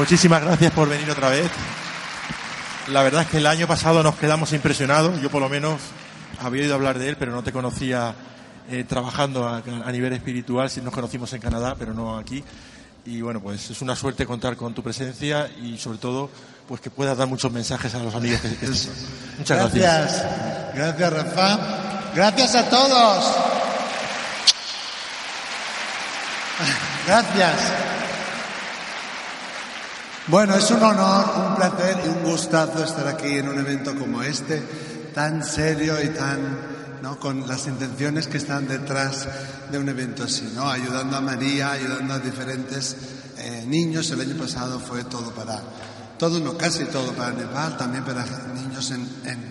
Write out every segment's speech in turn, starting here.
Muchísimas gracias por venir otra vez. La verdad es que el año pasado nos quedamos impresionados. Yo por lo menos había oído hablar de él, pero no te conocía eh, trabajando a, a nivel espiritual. Sí nos conocimos en Canadá, pero no aquí. Y bueno, pues es una suerte contar con tu presencia y sobre todo pues que puedas dar muchos mensajes a los amigos que, que Muchas gracias. Gracias, gracias Rafa. Gracias a todos. Gracias. Bueno, es un honor, un placer y un gustazo estar aquí en un evento como este, tan serio y tan, ¿no? Con las intenciones que están detrás de un evento así, ¿no? Ayudando a María, ayudando a diferentes eh, niños. El año pasado fue todo para, todo no, casi todo para Nepal, también para niños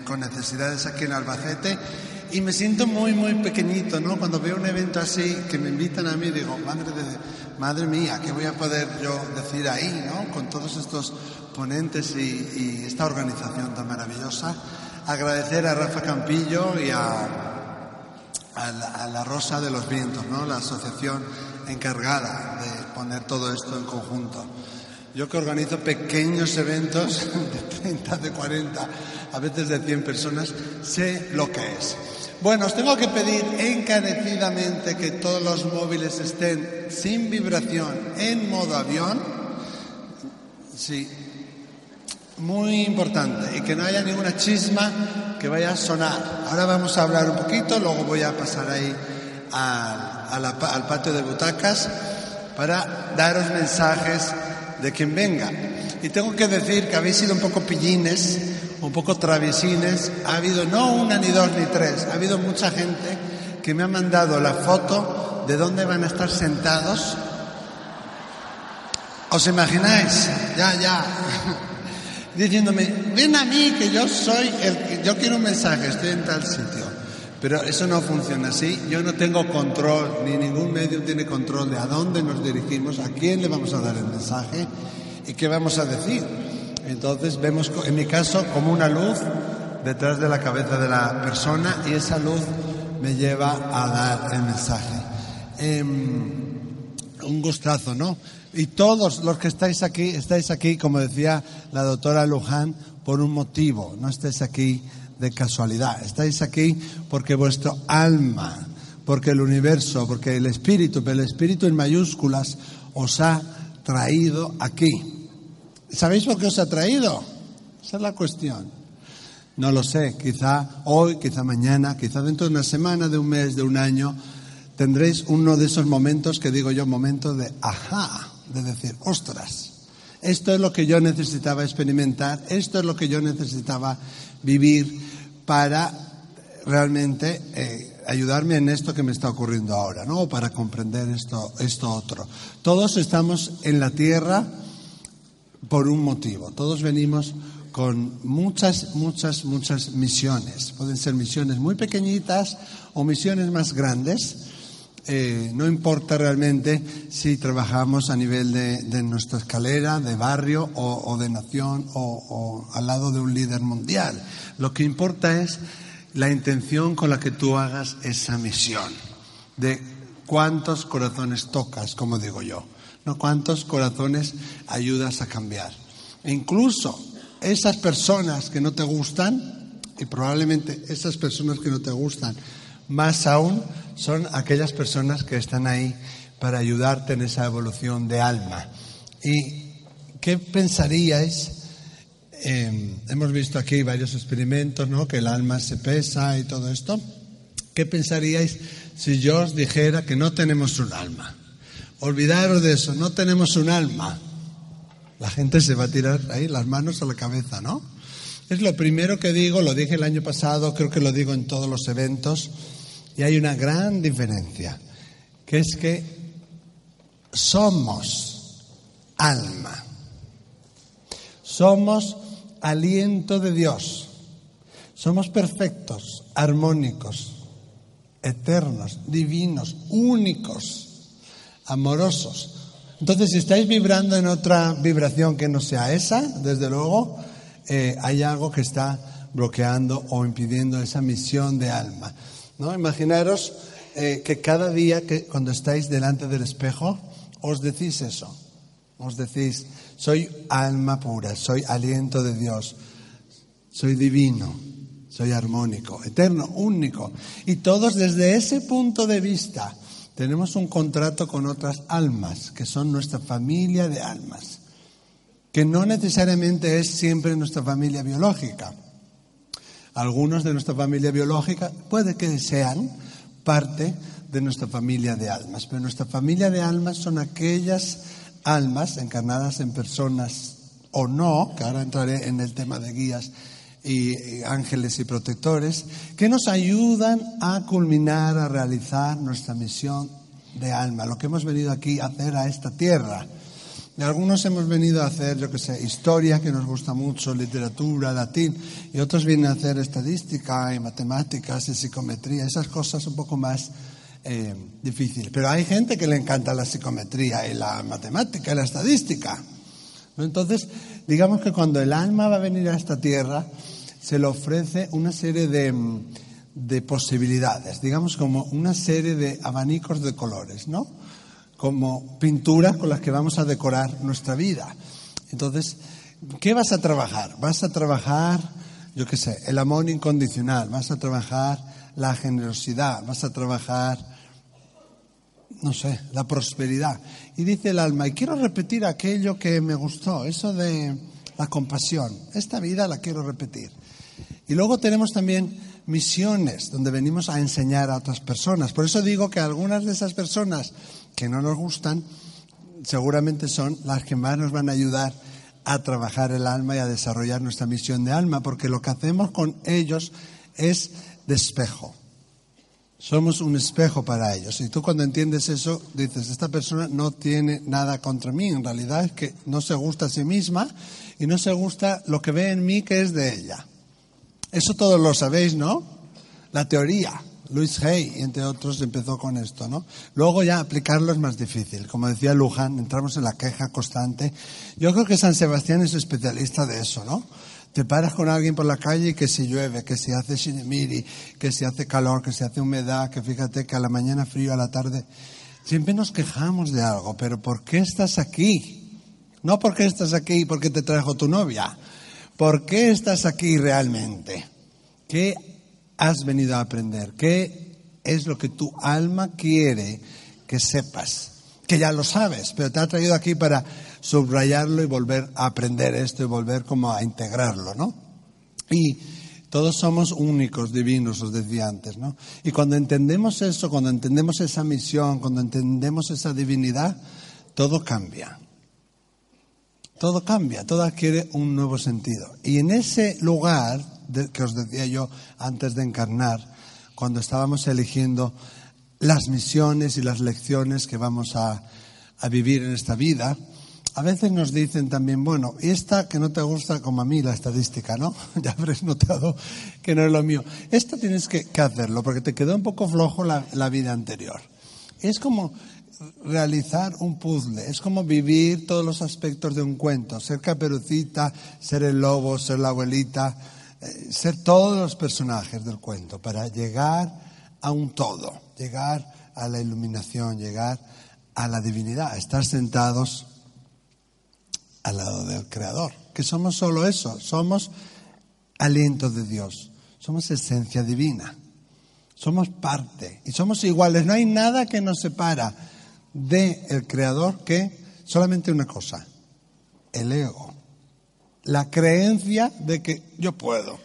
con necesidades aquí en Albacete. Y me siento muy, muy pequeñito, ¿no? Cuando veo un evento así, que me invitan a mí, digo, madre, de, madre mía, ¿qué voy a poder yo decir ahí, ¿no? Con todos estos ponentes y, esta organización tan maravillosa. Agradecer a Rafa Campillo y a, a la, a la Rosa de los Vientos, ¿no? La asociación encargada de poner todo esto en conjunto. Yo que organizo pequeños eventos de 30, de 40, a veces de 100 personas, sé lo que es. Bueno, os tengo que pedir encarecidamente que todos los móviles estén sin vibración en modo avión. Sí, muy importante. Y que no haya ninguna chisma que vaya a sonar. Ahora vamos a hablar un poquito, luego voy a pasar ahí al, a la al patio de butacas para daros mensajes de quien venga. Y tengo que decir que habéis sido un poco pillines, un poco traviesines. Ha habido no una, ni dos, ni tres. Ha habido mucha gente que me ha mandado la foto de dónde van a estar sentados. ¿Os imagináis? Ya, ya. Diciéndome, ven a mí que yo soy el que yo quiero un mensaje, estoy en tal sitio. Pero eso no funciona así. Yo no tengo control, ni ningún medio tiene control de a dónde nos dirigimos, a quién le vamos a dar el mensaje y qué vamos a decir. Entonces vemos, en mi caso, como una luz detrás de la cabeza de la persona y esa luz me lleva a dar el mensaje. Em, un gustazo, ¿no? Y todos los que estáis aquí, estáis aquí, como decía la doctora Luján, por un motivo. No estáis aquí de casualidad. Estáis aquí porque vuestro alma, porque el universo, porque el espíritu, pero el espíritu en mayúsculas, os ha traído aquí. ¿Sabéis por qué os ha traído? Esa es la cuestión. No lo sé, quizá hoy, quizá mañana, quizá dentro de una semana, de un mes, de un año, tendréis uno de esos momentos que digo yo, momentos de ajá, de decir, ostras, esto es lo que yo necesitaba experimentar, esto es lo que yo necesitaba vivir para realmente eh, ayudarme en esto que me está ocurriendo ahora, ¿no? Para comprender esto, esto otro. Todos estamos en la tierra por un motivo. Todos venimos con muchas, muchas, muchas misiones. Pueden ser misiones muy pequeñitas o misiones más grandes. Eh, no importa realmente si trabajamos a nivel de, nuestra escalera, de barrio o, de nación o al lado de un líder mundial. Lo que importa es la intención con la que tú hagas esa misión, de cuántos corazones tocas, como digo yo, no cuántos corazones ayudas a cambiar. E incluso esas personas que no te gustan, y probablemente esas personas que no te gustan, más aún son aquellas personas que están ahí para ayudarte en esa evolución de alma. ¿Y qué pensaríais eh, hemos visto aquí varios experimentos, ¿no? Que el alma se pesa y todo esto. ¿Qué pensaríais si yo os dijera que no tenemos un alma? Olvidaros de eso, no tenemos un alma. La gente se va a tirar ahí las manos a la cabeza, ¿no? Es lo primero que digo, lo dije el año pasado, creo que lo digo en todos los eventos, y hay una gran diferencia, que es que somos alma, somos aliento de Dios, somos perfectos, armónicos, eternos, divinos, únicos, amorosos. Entonces, si estáis vibrando en otra vibración que no sea esa, desde luego, eh, hay algo que está bloqueando o impidiendo esa misión de alma. ¿no? Imaginaros eh, que cada día que cuando estáis delante del espejo os decís eso. Os decís, soy alma pura, soy aliento de Dios, soy divino, soy armónico, eterno, único. Y todos desde ese punto de vista tenemos un contrato con otras almas, que son nuestra familia de almas, que no necesariamente es siempre nuestra familia biológica. Algunos de nuestra familia biológica puede que sean parte de nuestra familia de almas, pero nuestra familia de almas son aquellas almas encarnadas en personas o no, que ahora entraré en el tema de guías y ángeles y protectores, que nos ayudan a culminar, a realizar nuestra misión de alma, lo que hemos venido aquí a hacer a esta tierra. Y algunos hemos venido a hacer, yo que sé, historia, que nos gusta mucho, literatura, latín, y otros vienen a hacer estadística y matemáticas y psicometría, esas cosas un poco más eh, difíciles. Pero hay gente que le encanta la psicometría y la matemática y la estadística. Entonces, digamos que cuando el alma va a venir a esta tierra, se le ofrece una serie de, de posibilidades, digamos como una serie de abanicos de colores, ¿no? Como pinturas con las que vamos a decorar nuestra vida. Entonces, ¿qué vas a trabajar? Vas a trabajar, yo qué sé, el amor incondicional, vas a trabajar la generosidad, vas a trabajar, no sé, la prosperidad. Y dice el alma, y quiero repetir aquello que me gustó, eso de la compasión. Esta vida la quiero repetir. Y luego tenemos también misiones donde venimos a enseñar a otras personas. Por eso digo que algunas de esas personas que no nos gustan seguramente son las que más nos van a ayudar a trabajar el alma y a desarrollar nuestra misión de alma, porque lo que hacemos con ellos es de espejo. Somos un espejo para ellos. Y tú cuando entiendes eso, dices, esta persona no tiene nada contra mí. En realidad es que no se gusta a sí misma y no se gusta lo que ve en mí que es de ella. Eso todos lo sabéis, ¿no? La teoría. Luis Hay, entre otros, empezó con esto, ¿no? Luego ya aplicarlo es más difícil. Como decía Luján, entramos en la queja constante. Yo creo que San Sebastián es especialista de eso, ¿no? Te paras con alguien por la calle y que si llueve, que si hace shinemiri, que si hace calor, que si hace humedad, que fíjate que a la mañana frío, a la tarde. Siempre nos quejamos de algo, pero ¿por qué estás aquí? No porque estás aquí porque te trajo tu novia. ¿Por qué estás aquí realmente? ¿Qué has venido a aprender? ¿Qué es lo que tu alma quiere que sepas? Que ya lo sabes, pero te ha traído aquí para subrayarlo y volver a aprender esto y volver como a integrarlo, ¿no? Y todos somos únicos, divinos, os decía antes, ¿no? Y cuando entendemos eso, cuando entendemos esa misión, cuando entendemos esa divinidad, todo cambia. Todo cambia, todo adquiere un nuevo sentido. Y en ese lugar que os decía yo antes de encarnar, cuando estábamos eligiendo las misiones y las lecciones que vamos a, a vivir en esta vida, a veces nos dicen también, bueno, y esta que no te gusta como a mí la estadística, ¿no? Ya habréis notado que no es lo mío. Esta tienes que, hacerlo porque te quedó un poco flojo la, vida anterior. Es como realizar un puzzle, es como vivir todos los aspectos de un cuento, ser caperucita, ser el lobo, ser la abuelita, eh, ser todos los personajes del cuento para llegar a un todo, llegar a la iluminación, llegar a la divinidad, estar sentados al lado del Creador, que somos solo eso, somos aliento de Dios, somos esencia divina, somos parte y somos iguales, no hay nada que nos separa del Creador que solamente una cosa, el ego. la creencia de que yo puedo,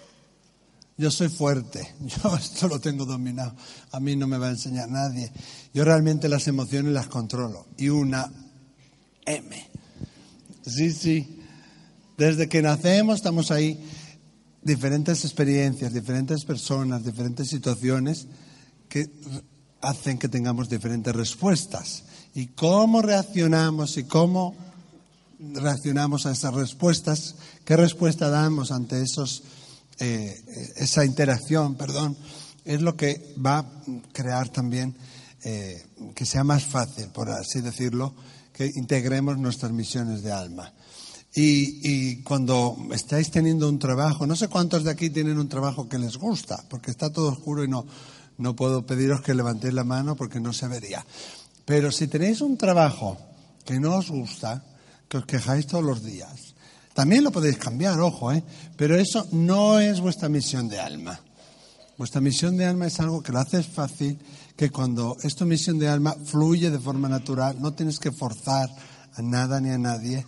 yo soy fuerte, yo esto lo tengo dominado, a mí no me va a enseñar nadie. Yo realmente las emociones las controlo. Y una M. Sí, sí. Desde que nacemos estamos ahí, diferentes experiencias, diferentes personas, diferentes situaciones que hacen que tengamos diferentes respuestas. Y cómo reaccionamos y cómo reaccionamos a esas respuestas, qué respuesta damos ante esos, eh, esa interacción, perdón, es lo que va a crear también eh, que sea más fácil, por así decirlo, que integremos nuestras misiones de alma. Y, y, cuando estáis teniendo un trabajo, no sé cuántos de aquí tienen un trabajo que les gusta, porque está todo oscuro y no, no puedo pediros que levantéis la mano porque no se vería. Pero si tenéis un trabajo que no os gusta, que os quejáis todos los días, también lo podéis cambiar, ojo, ¿eh? pero eso no es vuestra misión de alma. Vuestra misión de alma es algo que lo haces fácil, que cuando es tu misión de alma fluye de forma natural, no tienes que forzar a nada ni a nadie,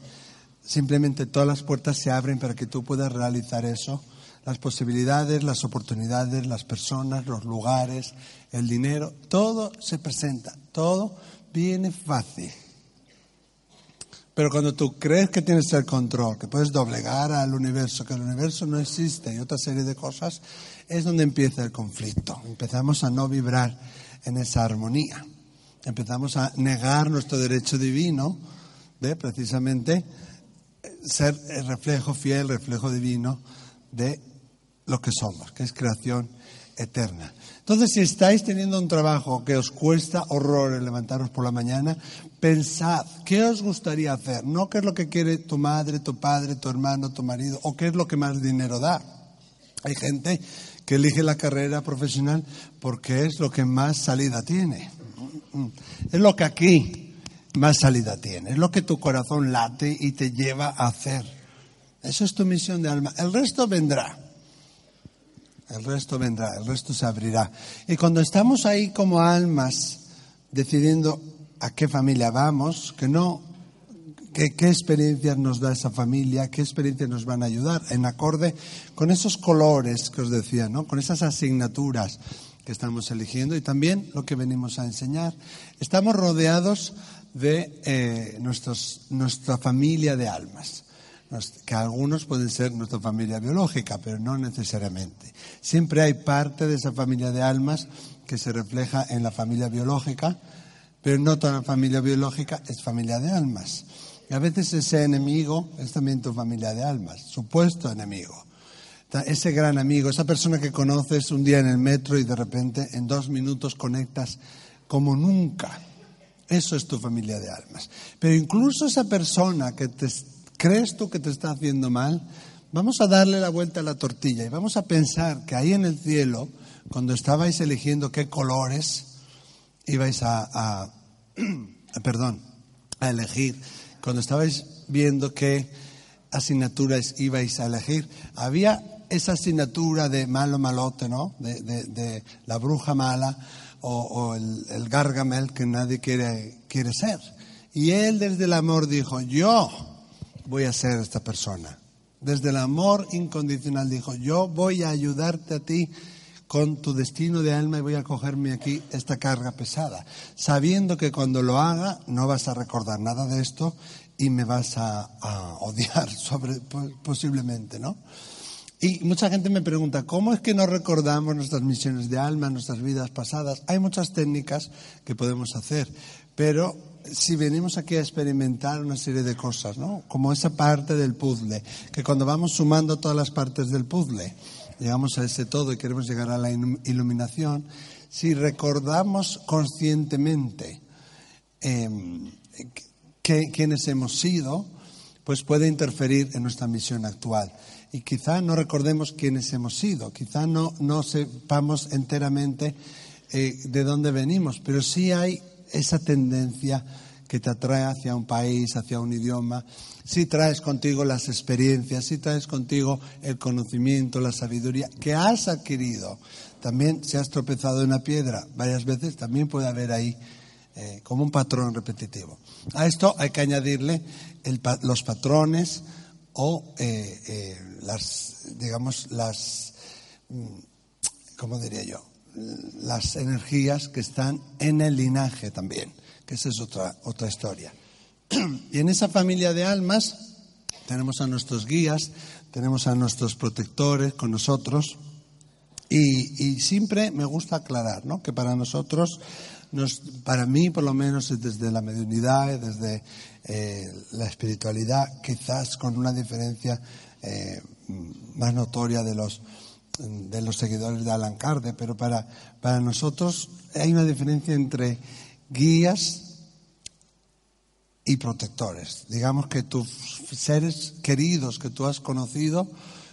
simplemente todas las puertas se abren para que tú puedas realizar eso las posibilidades, las oportunidades, las personas, los lugares, el dinero, todo se presenta, todo viene fácil. Pero cuando tú crees que tienes el control, que puedes doblegar al universo, que el universo no existe y otra serie de cosas, es donde empieza el conflicto. Empezamos a no vibrar en esa armonía. Empezamos a negar nuestro derecho divino de precisamente ser el reflejo fiel, reflejo divino de lo que somos, que es creación eterna. Entonces, si estáis teniendo un trabajo que os cuesta horror levantaros por la mañana, pensad qué os gustaría hacer, no qué es lo que quiere tu madre, tu padre, tu hermano, tu marido, o qué es lo que más dinero da. Hay gente que elige la carrera profesional porque es lo que más salida tiene. Es lo que aquí más salida tiene, es lo que tu corazón late y te lleva a hacer. Eso es tu misión de alma. El resto vendrá. El resto vendrá, el resto se abrirá. Y cuando estamos ahí como almas, decidiendo a qué familia vamos, que no, qué, qué experiencias nos da esa familia, qué experiencias nos van a ayudar, en acorde con esos colores que os decía, ¿no? con esas asignaturas que estamos eligiendo y también lo que venimos a enseñar. Estamos rodeados de eh, nuestros, nuestra familia de almas que algunos pueden ser nuestra familia biológica, pero no necesariamente. Siempre hay parte de esa familia de almas que se refleja en la familia biológica, pero no toda la familia biológica es familia de almas. Y a veces ese enemigo es también tu familia de almas, supuesto enemigo. Ese gran amigo, esa persona que conoces un día en el metro y de repente en dos minutos conectas como nunca. Eso es tu familia de almas. Pero incluso esa persona que ¿Crees tú que te está haciendo mal? Vamos a darle la vuelta a la tortilla y vamos a pensar que ahí en el cielo, cuando estabais eligiendo qué colores ibais a, perdón, a elegir, cuando estabais viendo qué asignaturas ibais a elegir, había esa asignatura de malo malote, ¿no? De, la bruja mala o, el, el, gargamel que nadie quiere, quiere ser. Y él desde el amor dijo, yo voy a ser esta persona. Desde el amor incondicional dijo, yo voy a ayudarte a ti con tu destino de alma y voy a cogerme aquí esta carga pesada, sabiendo que cuando lo haga no vas a recordar nada de esto y me vas a, odiar sobre, posiblemente, ¿no? Y mucha gente me pregunta, ¿cómo es que no recordamos nuestras misiones de alma, nuestras vidas pasadas? Hay muchas técnicas que podemos hacer, pero si venimos aquí a experimentar una serie de cosas, ¿no? Como esa parte del puzzle, que cuando vamos sumando todas las partes del puzzle, llegamos a ese todo y queremos llegar a la iluminación, si recordamos conscientemente eh, quiénes hemos sido, pues puede interferir en nuestra misión actual. Y quizá no recordemos quiénes hemos sido, quizá no, no sepamos enteramente eh, de dónde venimos, pero sí hay esa tendencia que te atrae hacia un país, hacia un idioma, si traes contigo las experiencias, si traes contigo el conocimiento, la sabiduría que has adquirido. También si has tropezado en una piedra varias veces, también puede haber ahí eh, como un patrón repetitivo. A esto hay que añadirle los patrones o eh, eh, las, digamos, las, mm, ¿cómo diría yo? Las energías que están en el linaje también, que esa es otra, otra historia. Y en esa familia de almas tenemos a nuestros guías, tenemos a nuestros protectores con nosotros. Y, siempre me gusta aclarar ¿no? que para nosotros, nos, para mí por lo menos desde la mediunidad, desde eh, la espiritualidad, quizás con una diferencia eh, más notoria de los, de los seguidores de Alan Kardec, pero para, para nosotros hay una diferencia entre guías y protectores. Digamos que tus seres queridos que tú has conocido,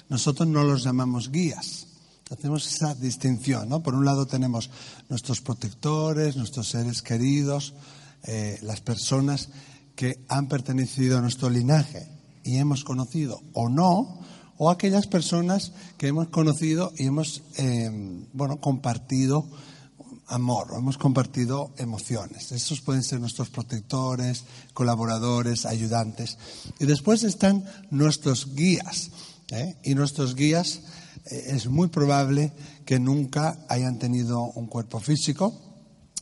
nosotros no los llamamos guías. Hacemos esa distinción, ¿no? Por un lado tenemos nuestros protectores, nuestros seres queridos, eh, las personas que han pertenecido a nuestro linaje y hemos conocido o no, o aquellas personas que hemos conocido y hemos, eh, bueno, compartido amor, hemos compartido emociones. Estos pueden ser nuestros protectores, colaboradores, ayudantes. Y después están nuestros guías. ¿eh? Y nuestros guías eh, es muy probable que nunca hayan tenido un cuerpo físico,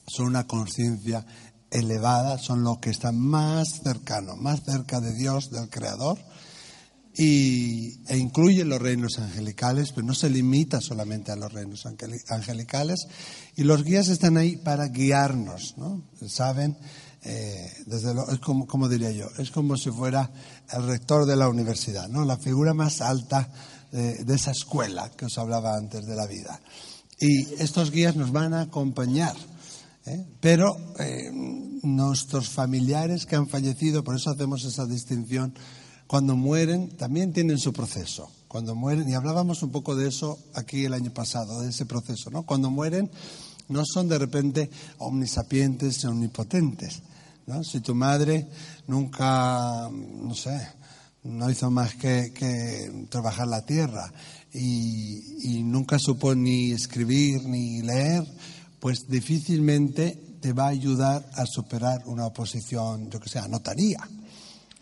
son una conciencia elevada, son los que están más cercanos, más cerca de Dios, del Creador, y, e incluye los reinos angelicales, pero no se limita solamente a los reinos angelicales, y los guías están ahí para guiarnos, ¿no? Saben, eh, es como, como diría yo, es como si fuera el rector de la universidad, ¿no? La figura más alta de, de esa escuela que os hablaba antes de la vida. Y estos guías nos van a acompañar ¿eh? Pero eh, nuestros familiares que han fallecido, por eso hacemos esa distinción, cuando mueren también tienen su proceso. Cuando mueren, y hablábamos un poco de eso aquí el año pasado, de ese proceso, ¿no? Cuando mueren no son de repente omnisapientes y omnipotentes. ¿no? Si tu madre nunca, no sé, no hizo más que, trabajar la tierra y, nunca supo ni escribir ni leer, pues difícilmente te va a ayudar a superar una oposición, yo que sé, notaría.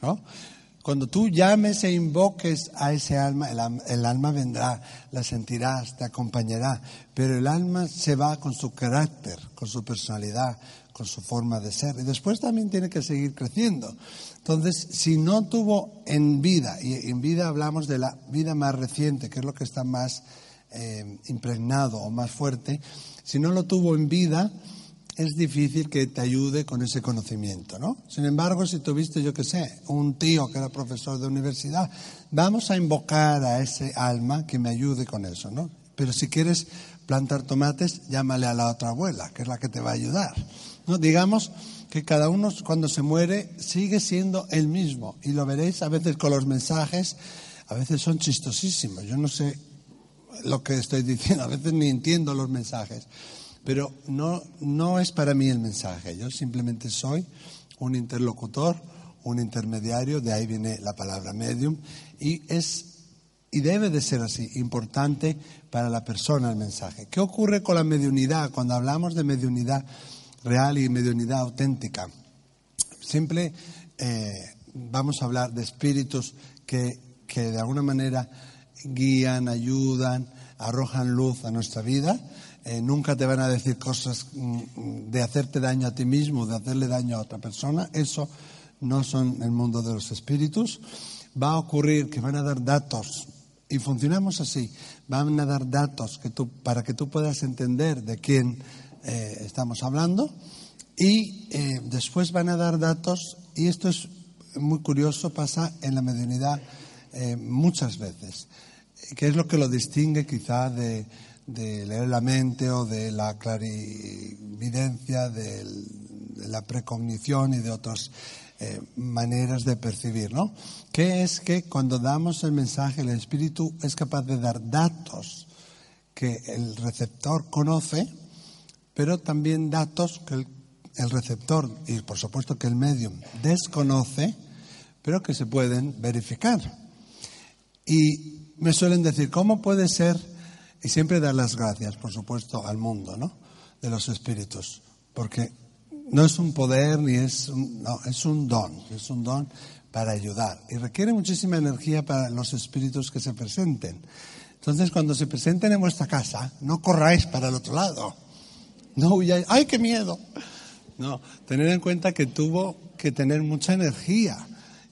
¿no? Cuando tú llames e invoques a ese alma, el, alma vendrá, la sentirás, te acompañará, pero el alma se va con su carácter, con su personalidad, con su forma de ser. Y después también tiene que seguir creciendo. Entonces, si no tuvo en vida, y en vida hablamos de la vida más reciente, que es lo que está más eh, impregnado o más fuerte, si no lo tuvo en vida, es difícil que te ayude con ese conocimiento, ¿no? Sin embargo, si tuviste, yo qué sé, un tío que era profesor de universidad, vamos a invocar a ese alma que me ayude con eso, ¿no? Pero si quieres plantar tomates, llámale a la otra abuela, que es la que te va a ayudar. ¿no? Digamos que cada uno cuando se muere sigue siendo el mismo y lo veréis a veces con los mensajes, a veces son chistosísimos. Yo no sé lo que estoy diciendo, a veces ni entiendo los mensajes, pero no, no es para mí el mensaje, yo simplemente soy un interlocutor, un intermediario, de ahí viene la palabra medium, y es y debe de ser así, importante para la persona el mensaje. ¿Qué ocurre con la mediunidad? Cuando hablamos de mediunidad real y mediunidad auténtica, siempre eh, vamos a hablar de espíritus que, que de alguna manera guían, ayudan, arrojan luz a nuestra vida. Eh, nunca te van a decir cosas mm, de hacerte daño a ti mismo, de hacerle daño a otra persona. Eso no son el mundo de los espíritus. Va a ocurrir que van a dar datos, y funcionamos así, van a dar datos que para que tú puedas entender de quién eh, estamos hablando, y eh, después van a dar datos, y esto es muy curioso, pasa en la mediunidad muchas veces ¿Qué es lo que lo distingue quizá de, leer la mente o de la clarividencia, de, la precognición y de otras eh, maneras de percibir, ¿no? Que es que cuando damos el mensaje, el espíritu es capaz de dar datos que el receptor conoce, pero también datos que el, el receptor y por supuesto que el medium desconoce, pero que se pueden verificar. Y me suelen decir, ¿cómo puede ser? Y siempre dar las gracias, por supuesto, al mundo, ¿no? De los espíritus. Porque no es un poder ni es un, no, es un don, es un don para ayudar y requiere muchísima energía para los espíritus que se presenten. Entonces, cuando se presenten en vuestra casa, no corráis para el otro lado. No huyáis, ¡ay, qué miedo! No, tener en cuenta que tuvo que tener mucha energía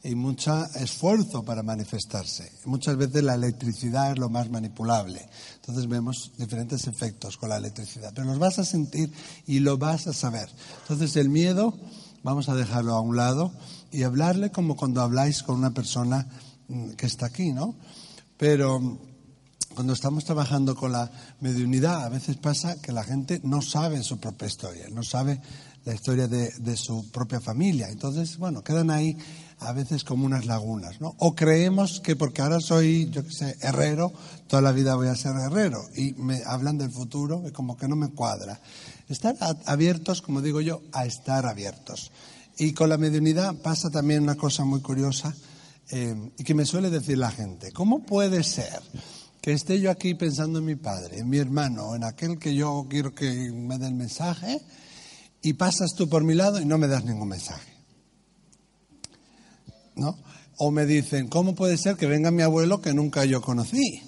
y mucho esfuerzo para manifestarse. Muchas veces la electricidad es lo más manipulable. Entonces vemos diferentes efectos con la electricidad, pero los vas a sentir y lo vas a saber. Entonces el miedo vamos a dejarlo a un lado y hablarle como cuando habláis con una persona mm, que está aquí, ¿no? Pero mm, cuando estamos trabajando con la mediunidad, a veces pasa que la gente no sabe su propia historia, no sabe la historia de, de su propia familia. Entonces, bueno, quedan ahí a veces como unas lagunas, ¿no? O creemos que porque ahora soy, yo qué sé, herrero, toda la vida voy a ser herrero y me hablan del futuro y como que no me cuadra. Estar abiertos, como digo yo, a estar abiertos. Y con la mediunidad pasa también una cosa muy curiosa eh, y que me suele decir la gente. ¿Cómo puede ser que esté yo aquí pensando en mi padre, en mi hermano, en aquel que yo quiero que me dé el mensaje y pasas tú por mi lado y no me das ningún mensaje? O me dicen, ¿cómo puede ser que venga mi abuelo que nunca yo conocí?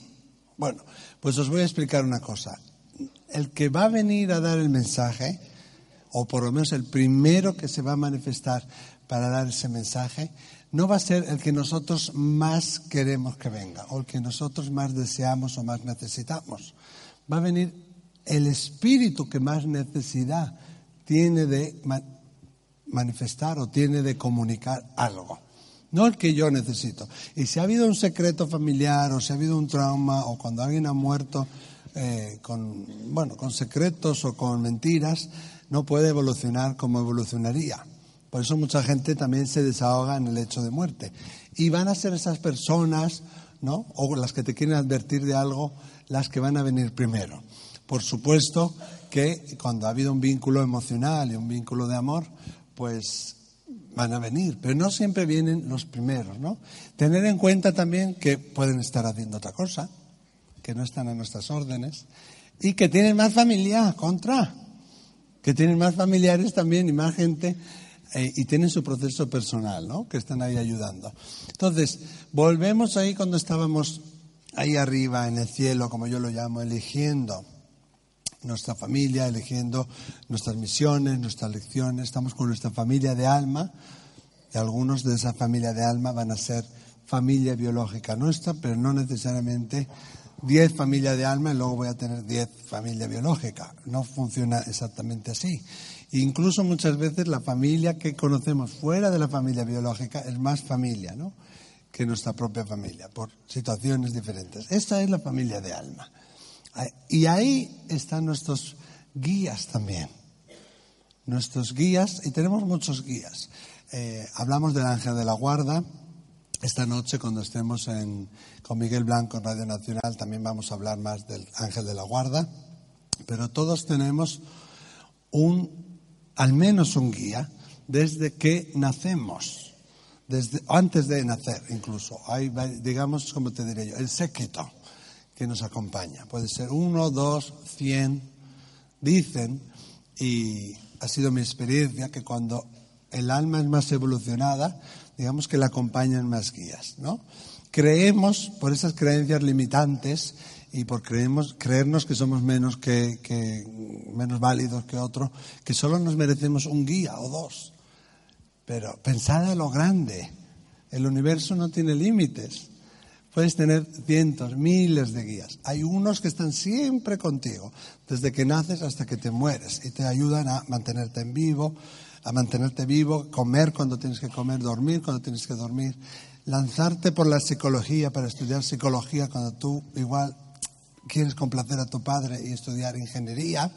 Bueno, pues os voy a explicar una cosa. El que va a venir a dar el mensaje, o por lo menos el primero que se va a manifestar para dar ese mensaje, no va a ser el que nosotros más queremos que venga, o el que nosotros más deseamos o más necesitamos. Va a venir el espíritu que más necesidad tiene de manifestar o tiene de comunicar algo no el que yo necesito. Y si ha habido un secreto familiar o si ha habido un trauma o cuando alguien ha muerto eh, con, bueno, con secretos o con mentiras, no puede evolucionar como evolucionaría. Por eso mucha gente también se desahoga en el hecho de muerte. Y van a ser esas personas, ¿no? O las que te quieren advertir de algo, las que van a venir primero. Por supuesto que cuando ha habido un vínculo emocional y un vínculo de amor, pues van a venir, pero no siempre vienen los primeros, ¿no? Tener en cuenta también que pueden estar haciendo otra cosa, que no están en nuestras órdenes y que tienen más familia contra, que tienen más familiares también y más gente eh, y tienen su proceso personal, ¿no? Que están ahí ayudando. Entonces, volvemos ahí cuando estábamos ahí arriba en el cielo, como yo lo llamo, eligiendo nuestra familia, eligiendo nuestras misiones, nuestras lecciones. Estamos con nuestra familia de alma y algunos de esa familia de alma van a ser familia biológica nuestra, pero no necesariamente diez familias de alma y luego voy a tener diez familia biológica. No funciona exactamente así. Incluso muchas veces la familia que conocemos fuera de la familia biológica es más familia, ¿no? que nuestra propia familia, por situaciones diferentes. Esta es la familia de alma. Y ahí están nuestros guías también. Nuestros guías, y tenemos muchos guías. Eh, hablamos del ángel de la guarda. Esta noche, cuando estemos con Miguel Blanco en Radio Nacional, también vamos a hablar más del ángel de la guarda. Pero todos tenemos un, al menos un guía, desde que nacemos, desde, antes de nacer incluso. Hay, digamos, como te diré yo, el séquito que nos acompaña. Puede ser uno, dos, cien. Dicen, y ha sido mi experiencia, que cuando el alma es más evolucionada, digamos que la acompañan más guías, ¿no? Creemos, por esas creencias limitantes y por creemos, creernos que somos menos, que, que, menos válidos que otro, que solo nos merecemos un guía o dos. Pero pensad a lo grande. El universo no tiene límites. Puedes tener cientos, miles de guías. Hay unos que están siempre contigo, desde que naces hasta que te mueres, y te ayudan a mantenerte en vivo, a mantenerte vivo, comer cuando tienes que comer, dormir cuando tienes que dormir, lanzarte por la psicología para estudiar psicología cuando tú igual quieres complacer a tu padre y estudiar ingeniería.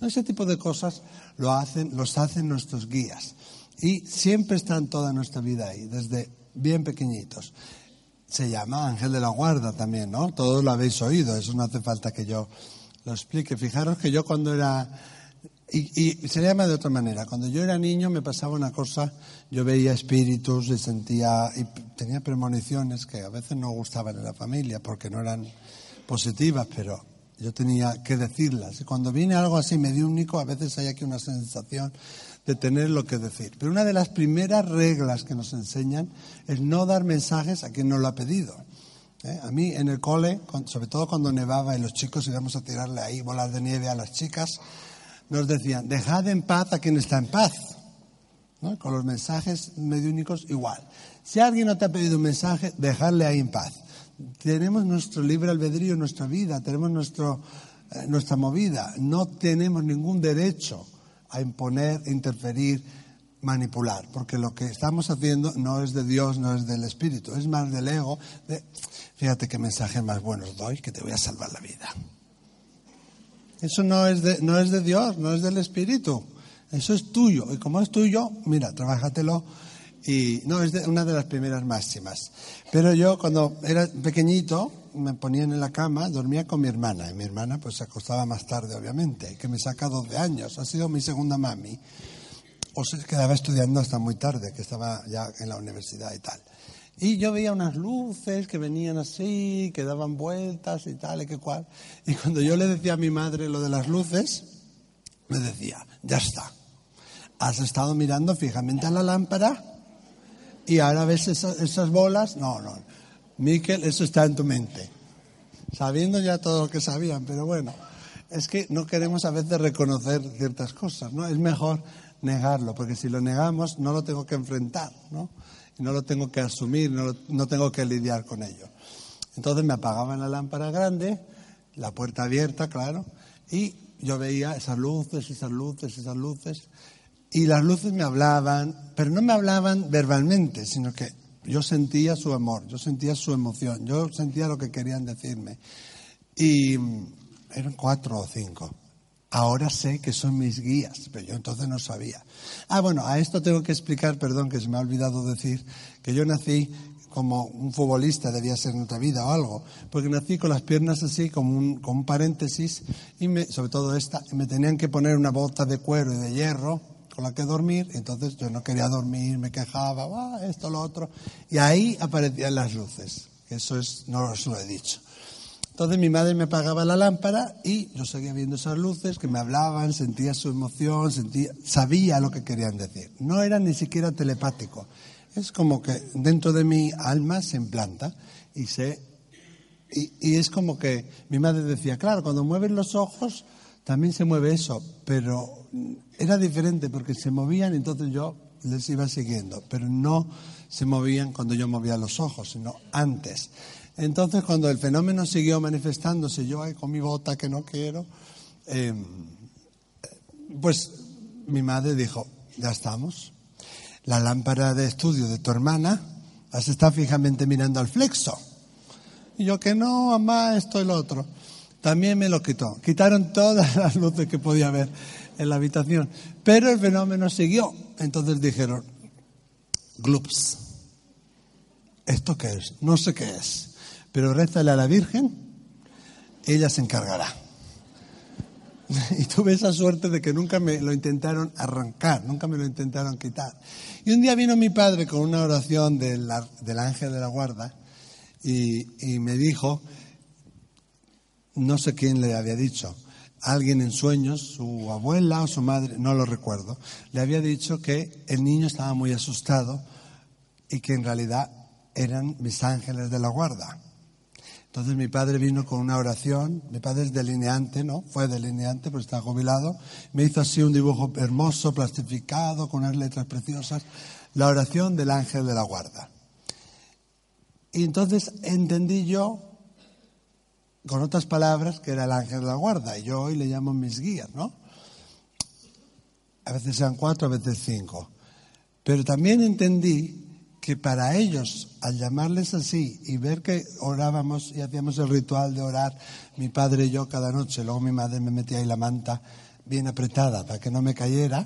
Ese tipo de cosas lo hacen, los hacen nuestros guías. Y siempre están toda nuestra vida ahí, desde bien pequeñiñitos se llama ángel de la guarda también, ¿no? Todos lo habéis oído, eso no hace falta que yo lo explique. Fijaros que yo cuando era... Y, se llama de otra manera. Cuando yo era niño me pasaba una cosa, yo veía espíritus y sentía, y tenía premoniciones que a veces no gustaban en la familia porque no eran positivas, pero yo tenía que decirlas. Y cuando viene algo así mediúnico, a veces hay aquí una sensación de tener lo que decir. Pero una de las primeras reglas que nos enseñan es no dar mensajes a quien no lo ha pedido. ¿eh? A mí en el cole, sobre todo cuando nevaba y los chicos íbamos a tirarle ahí bolas de nieve a las chicas, nos decían, dejad en paz a quien está en paz. Con los mensajes mediúnicos igual. Si alguien no te ha pedido un mensaje, dejarle ahí en paz. Tenemos nuestro libre albedrío nuestra vida, tenemos nuestro, eh, nuestra movida. No tenemos ningún derecho a imponer, interferir, manipular, porque lo que estamos haciendo no es de Dios, no es del Espíritu, es más del ego. de, fíjate qué mensajes más buenos doy, que te voy a salvar la vida. Eso no es de, no es de Dios, no es del Espíritu. Eso es tuyo. Y como es tuyo, mira, trabájatelo. Y no, es de- una de las primeras máximas. Pero yo cuando era pequeñito me ponían en la cama, dormía con mi hermana. Y mi hermana pues se acostaba más tarde, obviamente, que me saca 12 años. Ha sido mi segunda mami. O se quedaba estudiando hasta muy tarde, que estaba ya en la universidad y tal. Y yo veía unas luces que venían así, que daban vueltas y tal y que cual. Y cuando yo le decía a mi madre lo de las luces, me decía, ya está. Has estado mirando fijamente a la lámpara y ahora ves esas, esas bolas. No, no. Miquel, eso está en tu mente. Sabiendo ya todo lo que sabían, pero bueno, es que no queremos a veces reconocer ciertas cosas, ¿no? Es mejor negarlo, porque si lo negamos no lo tengo que enfrentar, ¿no? No lo tengo que asumir, no, no tengo que lidiar con ello. Entonces me apagaban la lámpara grande, la puerta abierta, claro, y yo veía esas luces, esas luces, esas luces, y las luces me hablaban, pero no me hablaban verbalmente, sino que yo sentía su amor, yo sentía su emoción, yo sentía lo que querían decirme. Y mm, eran cuatro o cinco. Ahora sé que son mis guías, pero yo entonces no sabía. Ah, bueno, a esto tengo que explicar, perdón, que se me ha olvidado decir, que yo nací como un futbolista, debía ser en otra vida o algo, porque nací con las piernas así, como un, como un paréntesis, y sobre todo esta, y me tenían que poner una bota de cuero y de hierro con la que dormir, entonces yo no quería dormir, me quejaba, "Ah, esto, lo otro, y ahí aparecían las luces, eso es, no os lo he dicho. Entonces mi madre me apagaba la lámpara y yo seguía viendo esas luces que me hablaban, sentía su emoción, sentía, sabía lo que querían decir. No era ni siquiera telepático. Es como que dentro de mi alma se implanta y se y, y es como que mi madre decía, claro, cuando mueven los ojos también se mueve eso, pero era diferente porque se movían entonces yo les iba siguiendo, pero no se movían cuando yo movía los ojos, sino antes. Entonces cuando el fenómeno siguió manifestándose, yo ahí con mi bota que no quiero, eh, pues mi madre dijo, ya estamos. La lámpara de estudio de tu hermana las está fijamente mirando al flexo. Y yo que no, mamá, esto y lo otro. También me lo quitó. Quitaron todas las luces que podía haber en la habitación. Pero el fenómeno siguió. Entonces dijeron, glups. ¿Esto qué es? No sé qué es. Pero rézale a la Virgen, ella se encargará. Y tuve esa suerte de que nunca me lo intentaron arrancar, nunca me lo intentaron quitar. Y un día vino mi padre con una oración del, del ángel de la guarda y me dijo, no sé quién le había dicho, alguien en sueños, su abuela o su madre, no lo recuerdo, le había dicho que el niño estaba muy asustado y que en realidad eran mis ángeles de la guarda. Entonces mi padre vino con una oración, mi padre es delineante, ¿no? Fue delineante, pero está jubilado. Me hizo así un dibujo hermoso, plastificado, con unas letras preciosas, la oración del ángel de la guarda. Y entonces entendí yo, con otras palabras, que era el ángel de la guarda, y yo hoy le llamo mis guías, ¿no? A veces sean cuatro, a veces cinco. Pero también entendí que para ellos, al llamarles así y ver que orábamos y hacíamos el ritual de orar, mi padre y yo cada noche, luego mi madre me metía ahí la manta bien apretada para que no me cayera,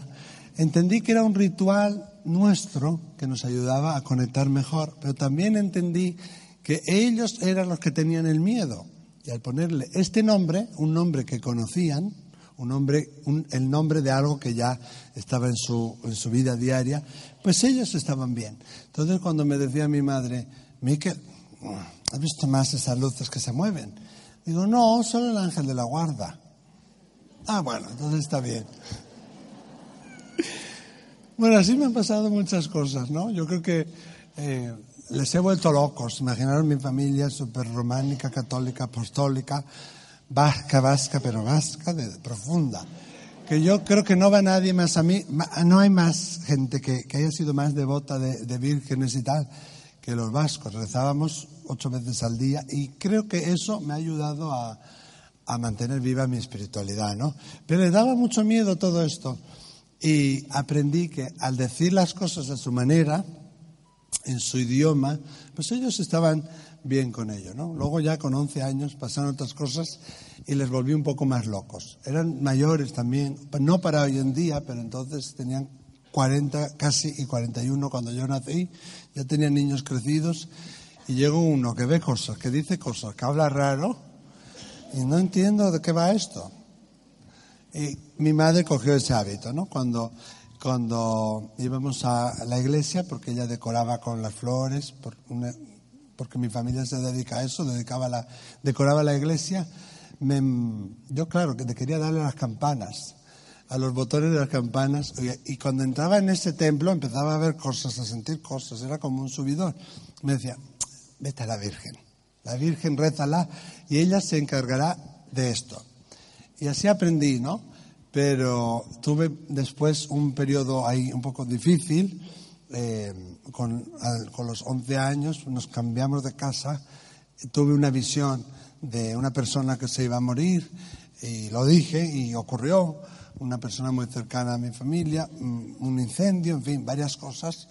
entendí que era un ritual nuestro que nos ayudaba a conectar mejor, pero también entendí que ellos eran los que tenían el miedo. Y al ponerle este nombre, un nombre que conocían, un nombre, el nombre de algo que ya estaba en su, en su vida diaria, pues ellos estaban bien. Entonces cuando me decía mi madre, Miquel, ¿has visto más esas luces que se mueven? Digo, no, solo el ángel de la guarda. Ah, bueno, entonces está bien. Bueno, así me han pasado muchas cosas, ¿no? Yo creo que eh, les he vuelto locos. Imaginaron mi familia súper románica, católica, apostólica, vasca, vasca, pero vasca, de, profunda. Que yo creo que no va nadie más a mí, no hay más gente que, que haya sido más devota de, de vírgenes y tal que los vascos. Rezábamos ocho veces al día y creo que eso me ha ayudado a, a mantener viva mi espiritualidad, ¿no? Pero le daba mucho miedo todo esto y aprendí que al decir las cosas a su manera, en su idioma, pues ellos estaban bien con ello, ¿no? Luego ya con 11 años pasaron otras cosas y les volví un poco más locos. Eran mayores también, no para hoy en día, pero entonces tenían 40 casi y 41 cuando yo nací, ya tenían niños crecidos y llegó uno que ve cosas, que dice cosas, que habla raro y no entiendo de qué va esto. Y mi madre cogió ese hábito, ¿no? Cuando, cuando íbamos a la iglesia, porque ella decoraba con las flores, porque mi familia se dedica a eso, dedicaba la, decoraba la iglesia, me- yo claro que quería darle las campanas, a los botones de las campanas, y, y cuando entraba en ese templo empezaba a ver cosas, a sentir cosas, era como un subidor. Me decía, vete a la Virgen, la Virgen rézala y ella se encargará de esto. Y así aprendí, ¿no? Pero tuve después un periodo ahí un poco difícil. eh, con, al- con los 11 años nos cambiamos de casa. tuve una visión de una persona que se iba a morir y lo dije y ocurrió. Una persona muy cercana a mi familia, mm, un incendio, en fin, varias cosas.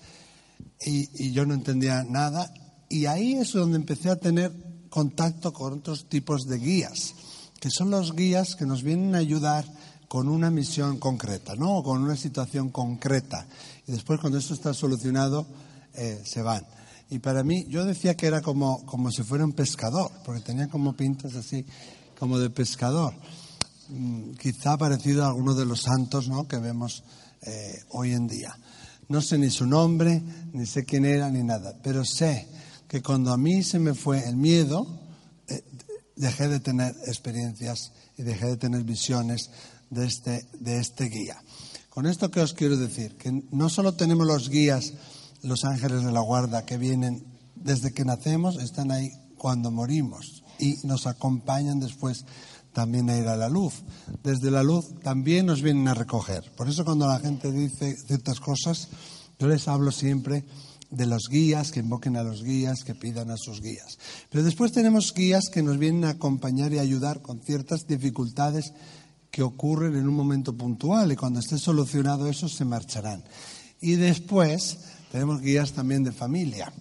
Y, y yo no entendía nada. Y ahí es donde empecé a tener contacto con otros tipos de guías, que son los guías que nos vienen a ayudar con una misión concreta, ¿no? O con una situación concreta. Y después, cuando eso está solucionado, eh, se van. Y para mí, yo decía que era como, como si fuera un pescador, porque tenía como pintas así, como de pescador. Mm, quizá parecido a alguno de los santos ¿no? que vemos eh, hoy en día. No sé ni su nombre, ni sé quién era, ni nada, pero sé que cuando a mí se me fue el miedo, eh, dejé de tener experiencias y dejé de tener visiones de este, de este guía. Con esto que os quiero decir, que no solo tenemos los guías, los ángeles de la guarda que vienen desde que nacemos, están ahí cuando morimos y nos acompañan después también a ir a la luz. Desde la luz también nos vienen a recoger. Por eso cuando la gente dice ciertas cosas, yo les hablo siempre de los guías, que invoquen a los guías, que pidan a sus guías. Pero después tenemos guías que nos vienen a acompañar y ayudar con ciertas dificultades que ocurren en un momento puntual y cuando esté solucionado eso se marcharán. Y después tenemos guías también de familia.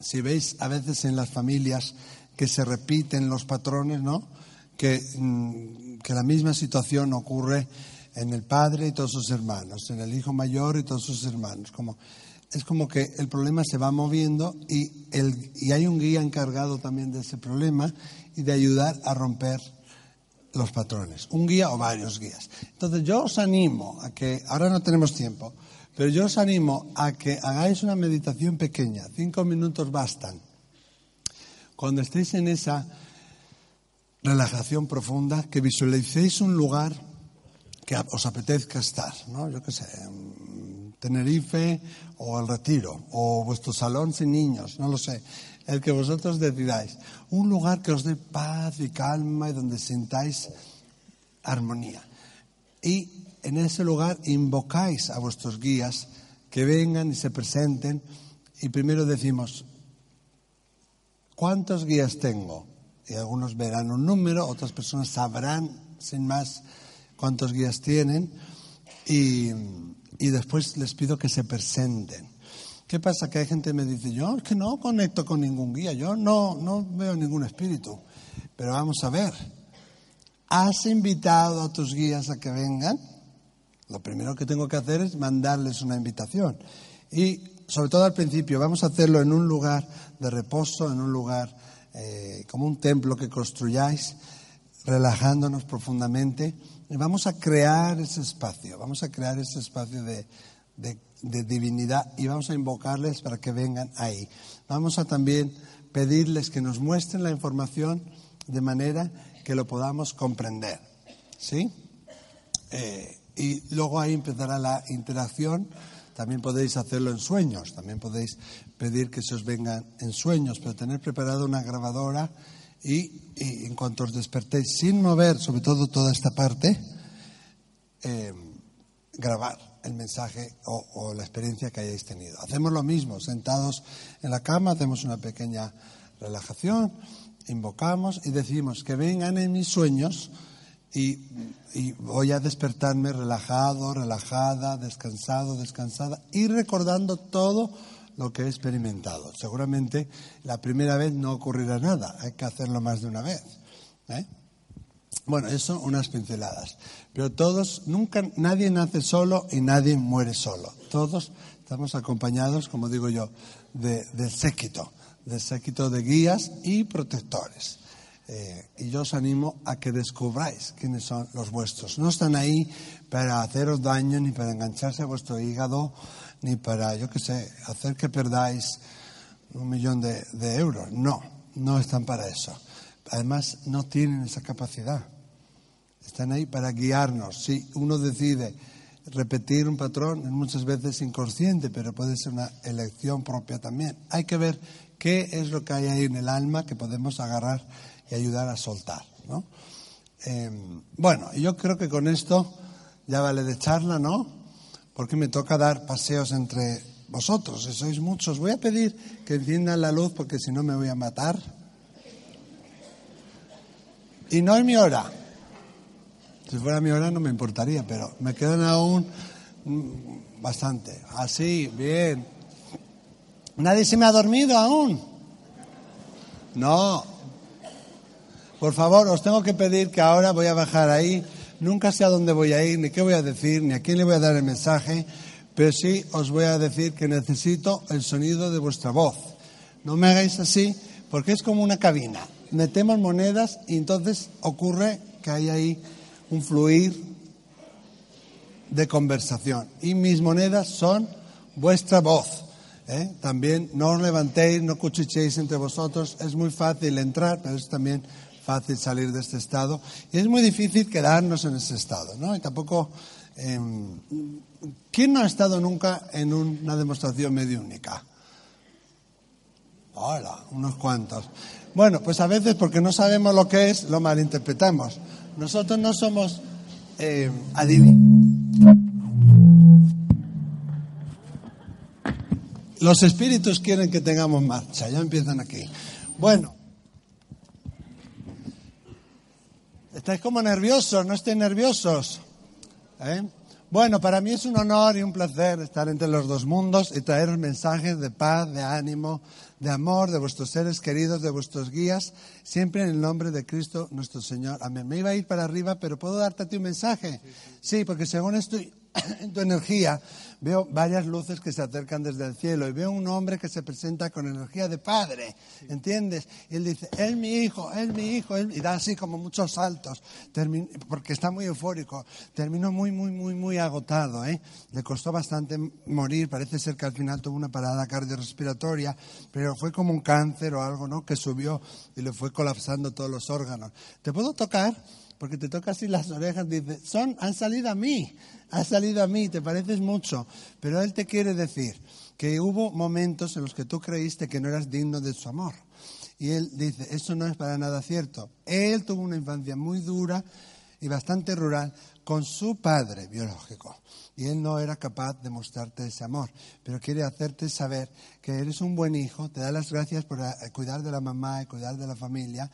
Si veis a veces en las familias que se repiten los patrones, ¿no? Que, mm, la misma situación ocurre en el padre y todos sus hermanos, en el hijo mayor y todos sus hermanos. Como, es como que el problema se va moviendo y hay un guía encargado también de ese problema y de ayudar a romper los patrones, un guía o varios guías. Entonces yo os animo a que, ahora no tenemos tiempo, pero yo os animo a que hagáis una meditación pequeña, cinco minutos bastan. Cuando estéis en esa relajación profunda, que visualicéis un lugar que os apetezca estar, ¿no? Yo qué sé, en Tenerife o el Retiro, o vuestro salón sin niños, no lo sé, el que vosotros decidáis. Un lugar que os dé paz y calma y donde sintáis armonía. Y en ese lugar invocáis a vuestros guías que vengan y se presenten y primero decimos, ¿cuántos guías tengo? Y algunos verán un número, otras personas sabrán sin más cuántos guías tienen y, y después les pido que se presenten. ¿Qué pasa? Que hay gente que me dice, yo es que no conecto con ningún guía, yo no, no veo ningún espíritu. Pero vamos a ver, ¿has invitado a tus guías a que vengan? Lo primero que tengo que hacer es mandarles una invitación. Y sobre todo al principio, vamos a hacerlo en un lugar de reposo, en un lugar eh, como un templo que construyáis, relajándonos profundamente. Y vamos a crear ese espacio, vamos a crear ese espacio de, de, de divinidad y vamos a invocarles para que vengan ahí. Vamos a también pedirles que nos muestren la información de manera que lo podamos comprender. ¿Sí? Eh, y luego ahí empezará la interacción También podéis hacerlo en sueños, también podéis pedir que se os vengan en sueños, pero tener preparada una grabadora y, y en cuanto os despertéis, sin mover sobre todo toda esta parte, eh, grabar el mensaje o, la experiencia que hayáis tenido. Hacemos lo mismo, sentados en la cama, hacemos una pequeña relajación, invocamos y decimos que vengan en mis sueños y, y voy a despertarme relajado, relajada, descansado, descansada y recordando todo lo que he experimentado. Seguramente la primera vez no ocurrirá nada, hay que hacerlo más de una vez. ¿eh? Bueno, eso unas pinceladas. Pero todos, nunca, nadie nace solo y nadie muere solo. Todos estamos acompañados, como digo yo, de, del séquito, del séquito de guías y protectores. Eh, y yo os animo a que descubráis quiénes son los vuestros. No están ahí para haceros daño, ni para engancharse a vuestro hígado, ni para, yo qué sé, hacer que perdáis un millón de, de euros. No, no están para eso. Además, no tienen esa capacidad. Están ahí para guiarnos. Si uno decide repetir un patrón, es muchas veces inconsciente, pero puede ser una elección propia también. Hay que ver qué es lo que hay ahí en el alma que podemos agarrar y ayudar a soltar. ¿no? Eh, bueno, yo creo que con esto ya vale de charla, ¿no? Porque me toca dar paseos entre vosotros, si sois muchos. Voy a pedir que enciendan la luz porque si no me voy a matar. Y no es mi hora. Si fuera mi hora no me importaría, pero me quedan aún mm, bastante. Así, bien. ¿Nadie se me ha dormido aún? No. Por favor, os tengo que pedir que ahora voy a bajar ahí. Nunca sé a dónde voy a ir, ni qué voy a decir, ni a quién le voy a dar el mensaje, pero sí os voy a decir que necesito el sonido de vuestra voz. No me hagáis así, porque es como una cabina. Metemos monedas y entonces ocurre que hay ahí un fluir de conversación. Y mis monedas son vuestra voz. ¿eh? También no os levantéis, no cuchichéis entre vosotros. Es muy fácil entrar, pero es también fácil salir de este estado. Y es muy difícil quedarnos en ese estado. ¿no? Y tampoco. Eh, ¿Quién no ha estado nunca en una demostración mediúnica? Hola, unos cuantos. Bueno, pues a veces porque no sabemos lo que es, lo malinterpretamos. Nosotros no somos eh, adivinos. Los espíritus quieren que tengamos marcha, ya empiezan aquí. Bueno, estáis como nerviosos, no estén nerviosos. ¿eh? Bueno, para mí es un honor y un placer estar entre los dos mundos y traeros mensajes de paz, de ánimo, de amor de vuestros seres queridos, de vuestros guías, siempre en el nombre de Cristo nuestro Señor. Amén. Me iba a ir para arriba, pero ¿puedo darte a ti un mensaje? Sí, porque según estoy en tu energía, veo varias luces que se acercan desde el cielo y veo un hombre que se presenta con energía de padre, ¿entiendes? Y él dice, él mi hijo, él mi hijo, él... y da así como muchos saltos, Termin... porque está muy eufórico. Terminó muy, muy, muy, muy agotado, ¿eh? Le costó bastante morir, parece ser que al final tuvo una parada cardiorrespiratoria, pero fue como un cáncer o algo, ¿no? Que subió y le fue colapsando todos los órganos. ¿Te puedo tocar? Porque te toca así las orejas, dice, son, han salido a mí, han salido a mí, te pareces mucho, pero él te quiere decir que hubo momentos en los que tú creíste que no eras digno de su amor. Y él dice, eso no es para nada cierto. Él tuvo una infancia muy dura y bastante rural con su padre biológico. Y él no era capaz de mostrarte ese amor, pero quiere hacerte saber que eres un buen hijo, te da las gracias por eh, cuidar de la mamá y cuidar de la familia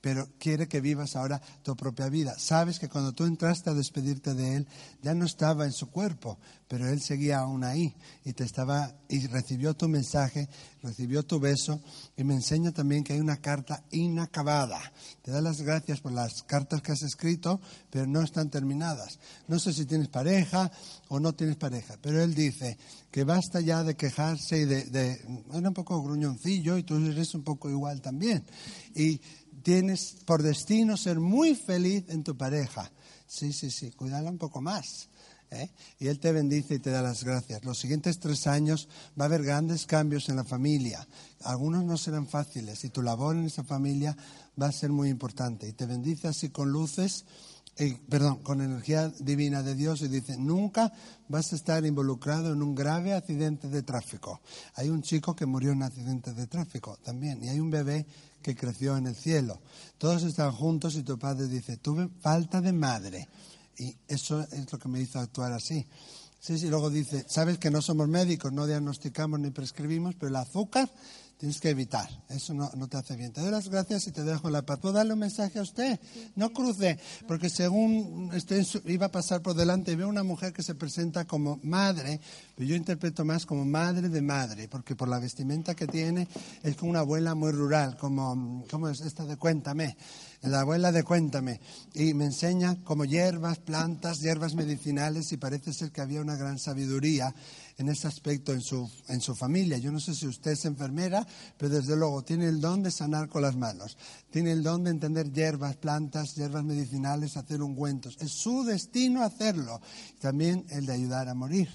pero quiere que vivas ahora tu propia vida. Sabes que cuando tú entraste a despedirte de él, ya no estaba en su cuerpo, pero él seguía aún ahí y te estaba y recibió tu mensaje, recibió tu beso y me enseña también que hay una carta inacabada. Te da las gracias por las cartas que has escrito, pero no están terminadas. No sé si tienes pareja o no tienes pareja, pero él dice que basta ya de quejarse y de, de era un poco gruñoncillo y tú eres un poco igual también. Y tienes por destino ser muy feliz en tu pareja. Sí, sí, sí, cuídala un poco más. ¿eh? Y Él te bendice y te da las gracias. Los siguientes tres años va a haber grandes cambios en la familia. Algunos no serán fáciles y tu labor en esa familia va a ser muy importante. Y te bendice así con luces perdón, con energía divina de Dios y dice, nunca vas a estar involucrado en un grave accidente de tráfico. Hay un chico que murió en un accidente de tráfico también y hay un bebé que creció en el cielo. Todos están juntos y tu padre dice, tuve falta de madre. Y eso es lo que me hizo actuar así. Sí, sí, luego dice, sabes que no somos médicos, no diagnosticamos ni prescribimos, pero el azúcar tienes que evitar. Eso no, no te hace bien. Te doy las gracias y te dejo la paz. ¿Puedo darle un mensaje a usted? No cruce, porque según su- iba a pasar por delante veo una mujer que se presenta como madre, pero yo interpreto más como madre de madre, porque por la vestimenta que tiene es como una abuela muy rural, como, ¿cómo es esta de Cuéntame? La abuela de Cuéntame. Y me enseña como hierbas, plantas, hierbas medicinales y parece ser que había una gran sabiduría en ese aspecto en su, en su familia. Yo no sé si usted es enfermera, pero desde luego tiene el don de sanar con las manos. Tiene el don de entender hierbas, plantas, hierbas medicinales, hacer ungüentos. Es su destino hacerlo. También el de ayudar a morir.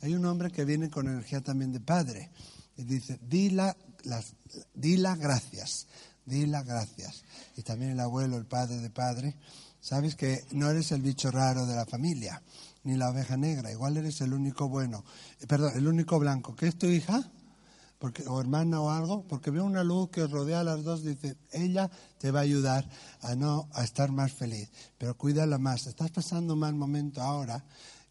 Hay un hombre que viene con energía también de padre y dice, dila las, dila gracias, dila gracias. Y también el abuelo, el padre de padre, sabes que no eres el bicho raro de la familia, ni la oveja negra, igual eres el único bueno, eh, perdón, el único blanco. ¿Qué es tu hija? Porque, o hermana o algo, porque veo una luz que rodea a las dos, dice, ella te va a ayudar a no a estar más feliz, pero cuídala más. Estás pasando un mal momento ahora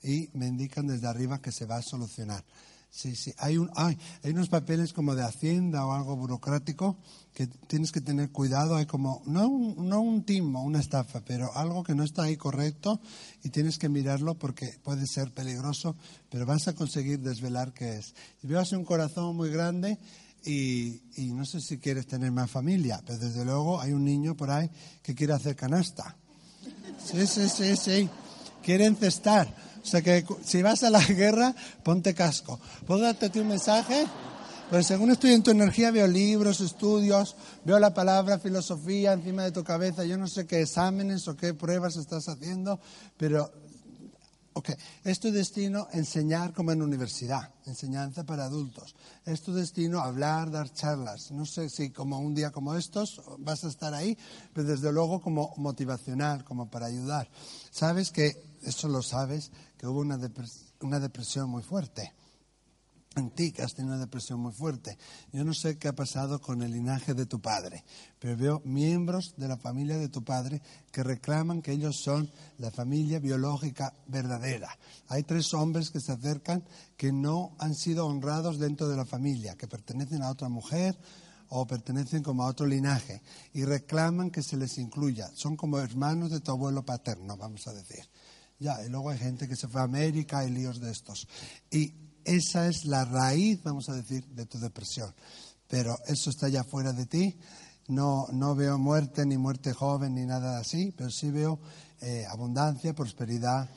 y me indican desde arriba que se va a solucionar. Sí, sí. Hay, un, ay, hay unos papeles como de Hacienda o algo burocrático que tienes que tener cuidado. Hay como, no un, no un timo, una estafa, pero algo que no está ahí correcto y tienes que mirarlo porque puede ser peligroso, pero vas a conseguir desvelar qué es. Y veo así un corazón muy grande y, y no sé si quieres tener más familia, pero desde luego hay un niño por ahí que quiere hacer canasta. Sí, sí, sí, sí. Quiere encestar. O sea que si vas a la guerra, ponte casco. ¿Puedo darte un mensaje? Pues según estoy en tu energía, veo libros, estudios, veo la palabra filosofía encima de tu cabeza. Yo no sé qué exámenes o qué pruebas estás haciendo, pero Ok, es tu destino enseñar como en universidad, enseñanza para adultos. Es tu destino hablar, dar charlas. No sé si como un día como estos vas a estar ahí, pero desde luego como motivacional, como para ayudar. Sabes que, eso lo sabes, que hubo una, depres- una depresión muy fuerte en ti que has tenido una depresión muy fuerte. Yo no sé qué ha pasado con el linaje de tu padre, pero veo miembros de la familia de tu padre que reclaman que ellos son la familia biológica verdadera. Hay tres hombres que se acercan que no han sido honrados dentro de la familia, que pertenecen a otra mujer o pertenecen como a otro linaje y reclaman que se les incluya. Son como hermanos de tu abuelo paterno, vamos a decir. Ya, y luego hay gente que se fue a América y líos de estos. Y esa es la raíz, vamos a decir, de tu depresión. Pero eso está ya fuera de ti. No, no veo muerte, ni muerte joven, ni nada así, pero sí veo eh, abundancia, prosperidad,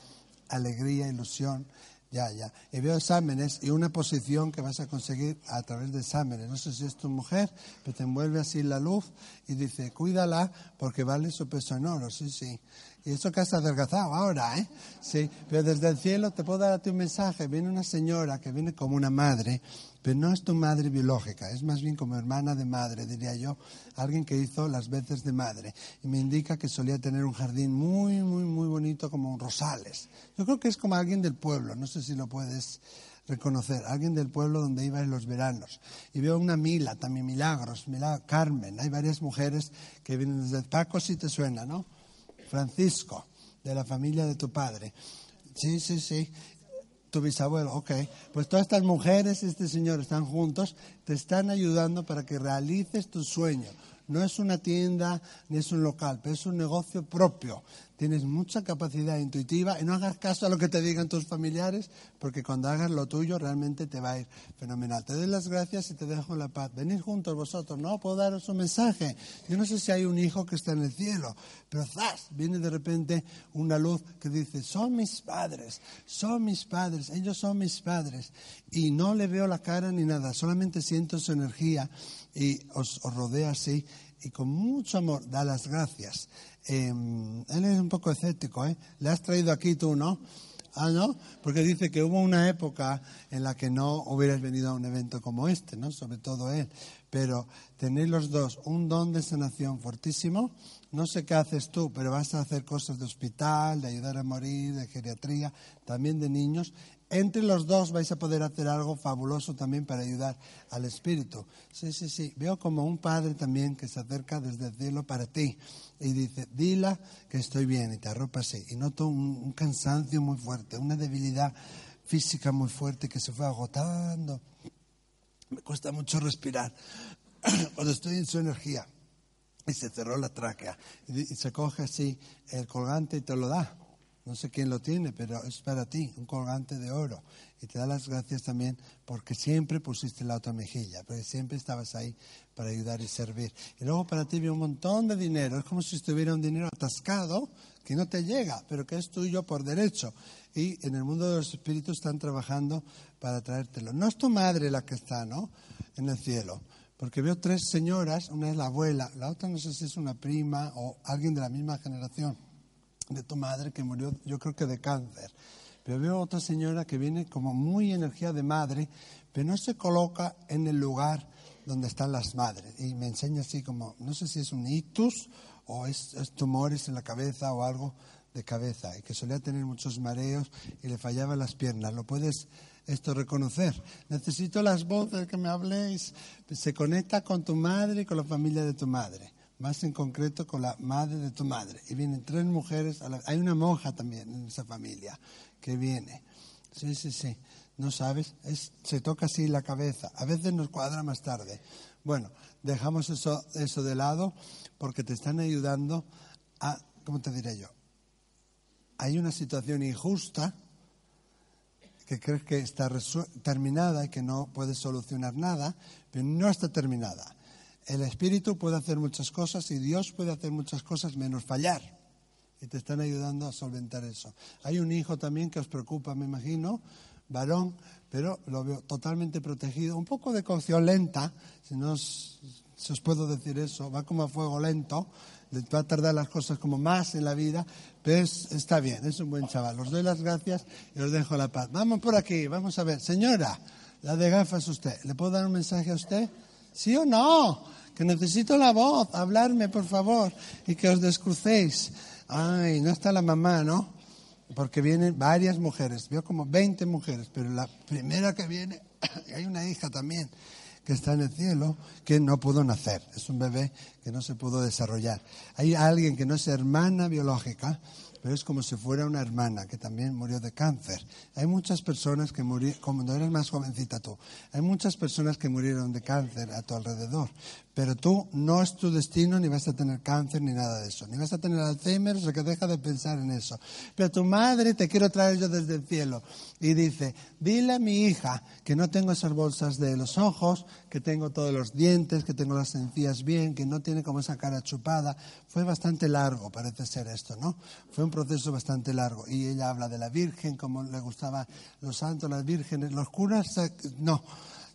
alegría, ilusión. Ya, ya. Y veo exámenes y una posición que vas a conseguir a través de exámenes. No sé si es tu mujer, pero te envuelve así la luz y dice, cuídala porque vale su peso en oro. Sí, sí. Y eso que has adelgazado ahora, ¿eh? Sí. Pero desde el cielo te puedo dar a ti un mensaje. Viene una señora que viene como una madre, pero no es tu madre biológica, es más bien como hermana de madre, diría yo. Alguien que hizo las veces de madre. Y me indica que solía tener un jardín muy, muy, muy bonito como un rosales. Yo creo que es como alguien del pueblo, no sé si lo puedes reconocer, alguien del pueblo donde iba en los veranos. Y veo una Mila, también Milagros, Milagros, Carmen, hay varias mujeres que vienen desde Paco, si te suena, ¿no? Francisco, de la familia de tu padre. Sí, sí, sí. Tu bisabuelo, ok. Pues todas estas mujeres este señor están juntos, te están ayudando para que realices tu sueño. No es una tienda ni es un local, pero es un negocio propio. Tienes mucha capacidad intuitiva y no hagas caso a lo que te digan tus familiares, porque cuando hagas lo tuyo realmente te va a ir fenomenal. Te doy las gracias y te dejo la paz. Venid juntos vosotros, ¿no? Puedo daros un mensaje. Yo no sé si hay un hijo que está en el cielo, pero ¡zas! Viene de repente una luz que dice, son mis padres, son mis padres, ellos son mis padres. Y no le veo la cara ni nada, solamente siento su energía y os, rodea así y con mucho amor da las gracias. Eh, él es un poco escéptico, ¿eh? Le has traído aquí tú, ¿no? Ah, ¿no? Porque dice que hubo una época en la que no hubieras venido a un evento como este, ¿no? Sobre todo él. Pero tenéis los dos un don de sanación fortísimo, no sé qué haces tú, pero vas a hacer cosas de hospital, de ayudar a morir, de geriatría, también de niños. Entre los dos vais a poder hacer algo fabuloso también para ayudar al espíritu. Sí, sí, sí. Veo como un padre también que se acerca desde el cielo para ti y dice, dila que estoy bien y te arropa así. Y noto un, un cansancio muy fuerte, una debilidad física muy fuerte que se fue agotando. Me cuesta mucho respirar cuando estoy en su energía. Y se cerró la tráquea. Y, se coge así el colgante y te lo da. No sé quién lo tiene, pero es para ti, un colgante de oro. Y te da las gracias también porque siempre pusiste la otra mejilla, porque siempre estabas ahí para ayudar y servir. Y luego para ti viene un montón de dinero. Es como si estuviera un dinero atascado que no te llega, pero que es tuyo por derecho. Y en el mundo de los espíritus están trabajando para traértelo. No es tu madre la que está, ¿no? En el cielo. Porque veo tres señoras, una es la abuela, la otra no sé si es una prima o alguien de la misma generación de tu madre que murió, yo creo que de cáncer. Pero veo otra señora que viene como muy energía de madre, pero no se coloca en el lugar donde están las madres. Y me enseña así como, no sé si es un ictus o es, es tumores en la cabeza o algo de cabeza, y que solía tener muchos mareos y le fallaban las piernas. ¿Lo puedes esto reconocer? Necesito las voces que me habléis. Se conecta con tu madre y con la familia de tu madre más en concreto con la madre de tu madre. Y vienen tres mujeres, a la- hay una monja también en esa familia que viene. Sí, sí, sí. No sabes, es, se toca así la cabeza. A veces nos cuadra más tarde. Bueno, dejamos eso, eso de lado porque te están ayudando a, ¿cómo te diré yo? Hay una situación injusta que crees que está terminada y que no puedes solucionar nada, pero no está terminada. El espíritu puede hacer muchas cosas y Dios puede hacer muchas cosas menos fallar. Y te están ayudando a solventar eso. Hay un hijo también que os preocupa, me imagino, varón, pero lo veo totalmente protegido. Un poco de cocción lenta, si no os, os puedo decir eso, va como a fuego lento, le va a tardar las cosas como más en la vida, pero es- está bien, es un buen chaval. Os doy las gracias y os dejo la paz. Vamos por aquí, vamos a ver. Señora, la de gafas usted, ¿le puedo dar un mensaje a usted? ¿Sí o no? Que necesito la voz, hablarme por favor y que os descrucéis. Ay, no está la mamá, ¿no? Porque vienen varias mujeres, veo como 20 mujeres, pero la primera que viene, hay una hija también que está en el cielo que no pudo nacer, es un bebé que no se pudo desarrollar. Hay alguien que no es hermana biológica, pero es como si fuera una hermana que también murió de cáncer. Hay muchas personas que murieron, cuando eres más jovencita tú, hay muchas personas que murieron de cáncer a tu alrededor, pero tú no es tu destino ni vas a tener cáncer ni nada de eso, ni vas a tener Alzheimer, o que deja de pensar en eso. Pero tu madre te quiero traer yo desde el cielo y dice, dile a mi hija que no tengo esas bolsas de los ojos, que tengo todos los dientes, que tengo las encías bien, que no tiene como esa cara chupada. Fue bastante largo, parece ser esto, ¿no? Fue un proceso bastante largo. Y ella habla de la Virgen, como le gustaba los santos, las vírgenes. Los curas, eh, no,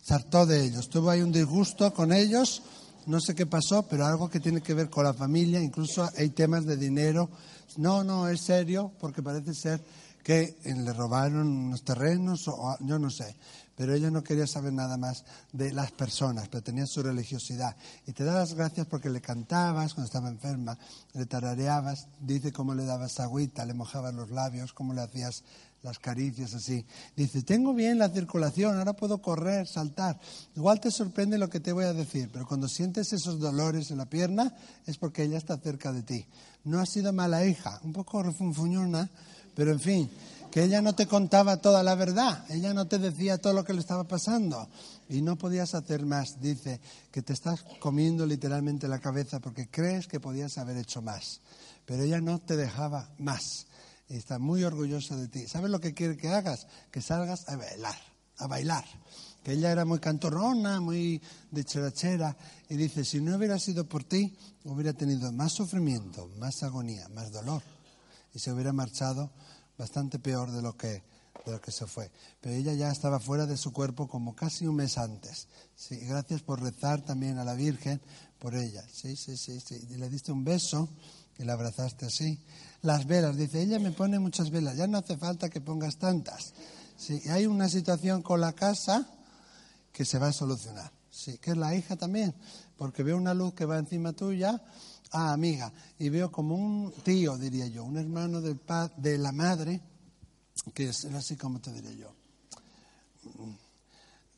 se hartó de ellos. Tuvo ahí un disgusto con ellos, no sé qué pasó, pero algo que tiene que ver con la familia, incluso hay temas de dinero. No, no, es serio, porque parece ser que eh, le robaron unos terrenos, o o- yo no sé. Pero ella no quería saber nada más de las personas, pero tenía su religiosidad. Y te da las gracias porque le cantabas cuando estaba enferma, le tarareabas, dice cómo le dabas agüita, le mojabas los labios, cómo le hacías las caricias así. Dice, tengo bien la circulación, ahora puedo correr, saltar. Igual te sorprende lo que te voy a decir, pero cuando sientes esos dolores en la pierna es porque ella está cerca de ti. No has sido mala hija, un poco refunfuñona, pero en fin, que ella no te contaba toda la verdad, ella no te decía todo lo que le estaba pasando y no podías hacer más. Dice que te estás comiendo literalmente la cabeza porque crees que podías haber hecho más, pero ella no te dejaba más y está muy orgullosa de ti. ¿Sabes lo que quiere que hagas? Que salgas a bailar, a bailar. Que ella era muy cantorrona, muy de cherachera, y dice, si no hubiera sido por ti, hubiera tenido más sufrimiento, más agonía, más dolor, y se hubiera marchado bastante peor de lo que de lo que se fue. Pero ella ya estaba fuera de su cuerpo como casi un mes antes. Sí, gracias por rezar también a la Virgen por ella. Sí, sí, sí, sí. Y le diste un beso y la abrazaste así. Las velas, dice, ella me pone muchas velas, ya no hace falta que pongas tantas. Sí, hay una situación con la casa que se va a solucionar. Sí, que es la hija también, porque veo una luz que va encima tuya Ah, amiga. Y veo como un tío, diría yo, un hermano del de la madre, que es así como te diré yo.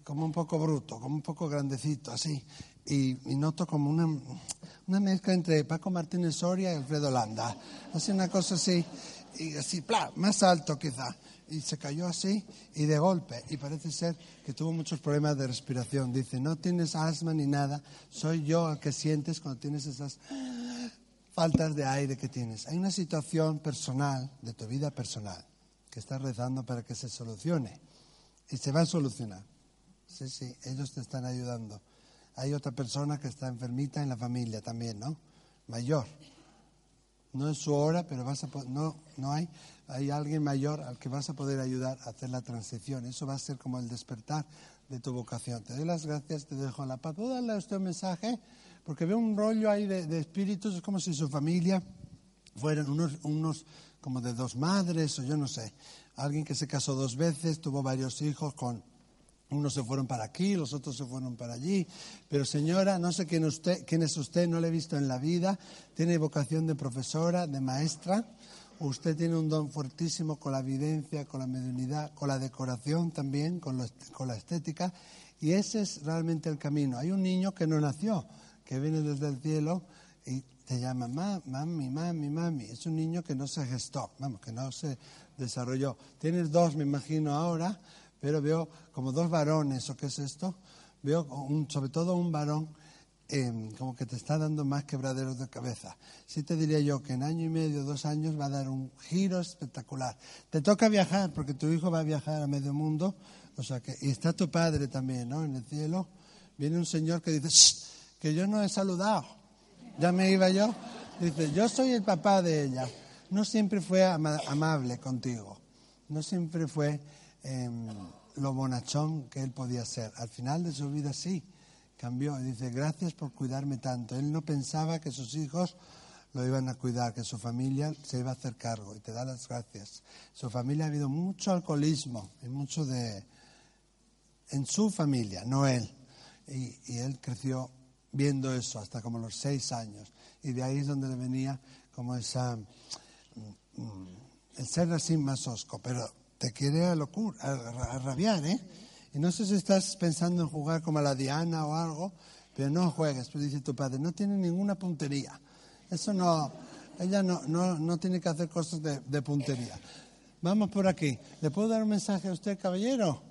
Como un poco bruto, como un poco grandecito, así. Y, y noto como una, mezcla entre Paco Martínez Soria y Alfredo Landa. Así una cosa así, y así, ¡plá! más alto quizá. Y se cayó así y de golpe. Y parece ser que tuvo muchos problemas de respiración. Dice, no tienes asma ni nada, soy yo el que sientes cuando tienes esas faltas de aire que tienes. Hay una situación personal, de tu vida personal, que estás rezando para que se solucione. Y se va a solucionar. Sí, sí, ellos te están ayudando. Hay otra persona que está enfermita en la familia también, ¿no? Mayor. No es su hora, pero vas a no, no hay, hay alguien mayor al que vas a poder ayudar a hacer la transición. Eso va a ser como el despertar de tu vocación. Te doy las gracias, te dejo la paz. ¿Puedo darle a usted un mensaje? Porque veo un rollo ahí de, de espíritus, es como si su familia fueran unos, unos como de dos madres o yo no sé. Alguien que se casó dos veces, tuvo varios hijos con unos se fueron para aquí, los otros se fueron para allí. Pero señora, no sé quién, usted, quién es usted, no le he visto en la vida. Tiene vocación de profesora, de maestra. Usted tiene un don fuertísimo con la evidencia, con la mediunidad, con la decoración también, con, lo con la estética. Y ese es realmente el camino. Hay un niño que no nació, que viene desde el cielo y te llama "Ma- mami, mami, mami. Es un niño que no se gestó, vamos, que no se desarrolló. Tienes dos, me imagino ahora, pero veo como dos varones, ¿o qué es esto? Veo un- sobre todo un varón eh, como que te está dando más quebraderos de cabeza. Sí te diría yo que en año y medio, dos años va a dar un giro espectacular. Te toca viajar porque tu hijo va a viajar a medio mundo, o sea que y está tu padre también, ¿no? En el cielo viene un señor que dice "Shh, que yo no he saludado. Ya me iba yo. Dice yo soy el papá de ella. No siempre fue ama- amable contigo. No siempre fue em, lo bonachón que él podía ser. Al final de su vida sí cambió y dice, gracias por cuidarme tanto. Él no pensaba que sus hijos lo iban a cuidar, que su familia se iba a hacer cargo y te da las gracias. Su familia ha habido mucho alcoholismo y mucho de... en su familia, no él. Y, y él creció viendo eso hasta como los seis años. Y de ahí es donde le venía como esa... mm, mm, el ser así más osco, pero te quiere a locura, a, rabiar, ¿eh? Y no sé si estás pensando en jugar como a la Diana o algo, pero no juegues. Pues dice tu padre, no tiene ninguna puntería. Eso no, ella no, no, no tiene que hacer cosas de, de puntería. Vamos por aquí. ¿Le puedo dar un mensaje a usted, caballero?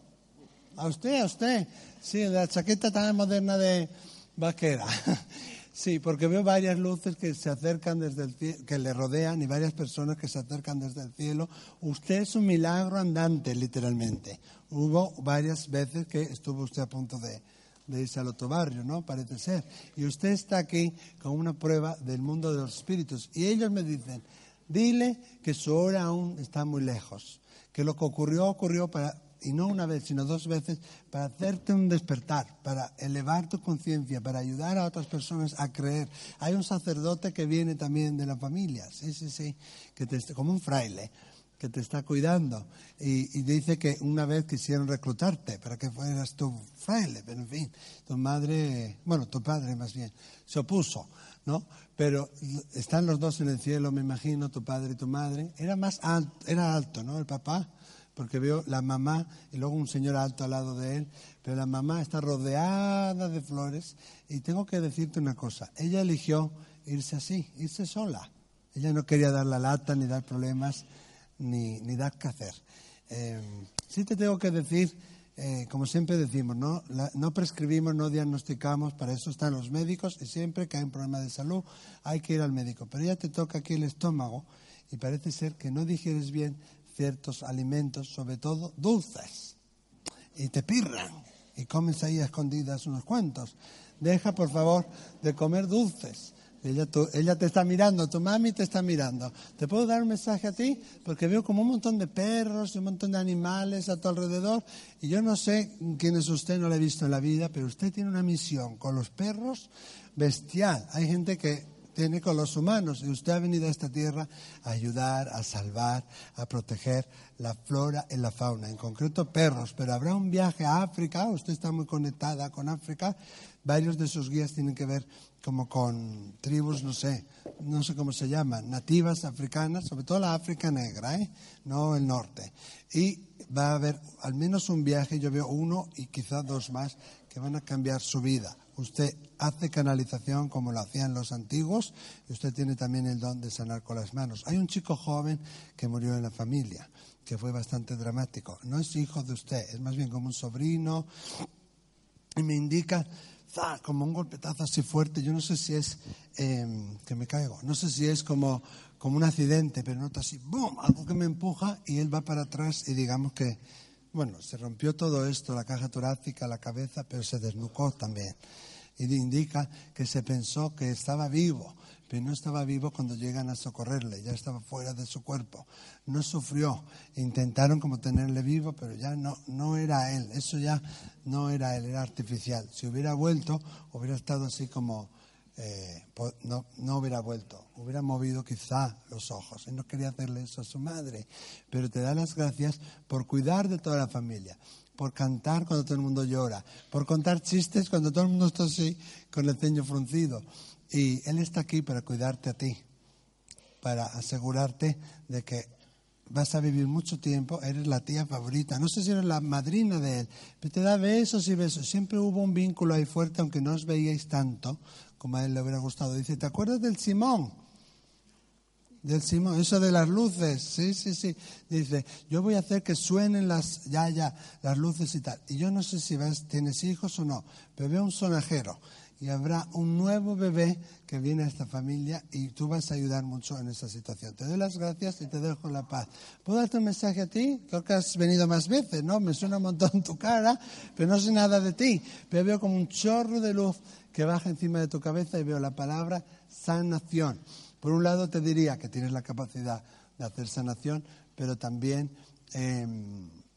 ¿A usted, a usted? Sí, la chaqueta tan moderna de vaquera. Sí, porque veo varias luces que se acercan desde el cielo, que le rodean y varias personas que se acercan desde el cielo. Usted es un milagro andante, literalmente. Hubo varias veces que estuvo usted a punto de, de irse al otro barrio, ¿no? Parece ser. Y usted está aquí con una prueba del mundo de los espíritus. Y ellos me dicen, dile que su hora aún está muy lejos, que lo que ocurrió ocurrió para, y no una vez, sino dos veces, para hacerte un despertar, para elevar tu conciencia, para ayudar a otras personas a creer. Hay un sacerdote que viene también de la familia, sí, sí, sí, que te, como un fraile, que te está cuidando. Y, y dice que una vez quisieron reclutarte para que fueras tu fraile, pero en fin, tu madre, bueno, tu padre más bien, se opuso, ¿no? Pero están los dos en el cielo, me imagino, tu padre y tu madre. Era más alto, era alto, ¿no? El papá porque veo la mamá y luego un señor alto al lado de él, pero la mamá está rodeada de flores y tengo que decirte una cosa, ella eligió irse así, irse sola. Ella no quería dar la lata, ni dar problemas, ni, ni dar que hacer. Eh, sí te tengo que decir, eh, como siempre decimos, ¿no? No prescribimos, no diagnosticamos, para eso están los médicos y siempre que hay un problema de salud hay que ir al médico. Pero ya te toca aquí el estómago y parece ser que no digieres bien ciertos alimentos, sobre todo dulces, y te pirran y comes ahí escondidas unos cuantos. Deja, por favor, de comer dulces. Ella, ella te está mirando, tu mami te está mirando. ¿Te puedo dar un mensaje a ti? Porque veo como un montón de perros y un montón de animales a tu alrededor. Y yo no sé quién es usted, no lo he visto en la vida, pero usted tiene una misión con los perros bestial. Hay gente que tiene con los humanos. Y usted ha venido a esta tierra a ayudar, a salvar, a proteger la flora y la fauna, en concreto perros. Pero habrá un viaje a África, usted está muy conectada con África. Varios de sus guías tienen que ver como con tribus, no sé, no sé cómo se llaman, nativas africanas, sobre todo la África negra, ¿eh? no el norte. Y va a haber al menos un viaje, yo veo uno y quizás dos más, que van a cambiar su vida. Usted hace canalización como lo hacían los antiguos y usted tiene también el don de sanar con las manos. Hay un chico joven que murió en la familia, que fue bastante dramático. No es hijo de usted, es más bien como un sobrino. Y me indica como un golpetazo así fuerte. Yo no sé si es em, que me caigo, no sé si es como, como un accidente, pero noto así, ¡boom! Algo que me empuja y él va para atrás y digamos que, bueno, se rompió todo esto, la caja torácica, la cabeza, pero se desnucó también. Y indica que se pensó que estaba vivo, pero no estaba vivo cuando llegan a socorrerle, ya estaba fuera de su cuerpo. No sufrió, intentaron como tenerle vivo, pero ya no, no era él, eso ya no era él, era artificial. Si hubiera vuelto, hubiera estado así como, eh, no, no hubiera vuelto, hubiera movido quizá los ojos. Él no quería hacerle eso a su madre, pero te da las gracias por cuidar de toda la familia, por cantar cuando todo el mundo llora, por contar chistes cuando todo el mundo está así con el ceño fruncido. Y Él está aquí para cuidarte a ti, para asegurarte de que vas a vivir mucho tiempo, eres la tía favorita. No sé si eres la madrina de Él, pero te da besos y besos. Siempre hubo un vínculo ahí fuerte, aunque no os veíais tanto como a Él le hubiera gustado. Dice, ¿te acuerdas del Simón? Del Simón, eso de las luces, sí, sí, sí. Dice, yo voy a hacer que suenen las, ya, ya, las luces y tal. Y yo no sé si ves, tienes hijos o no, pero veo un sonajero y habrá un nuevo bebé que viene a esta familia y tú vas a ayudar mucho en esa situación. Te doy las gracias y te dejo la paz. ¿Puedo darte un mensaje a ti? Creo que has venido más veces, ¿no? Me suena un montón tu cara, pero no sé nada de ti. Pero veo como un chorro de luz que baja encima de tu cabeza y veo la palabra sanación. Por un lado te diría que tienes la capacidad de hacer sanación, pero también eh,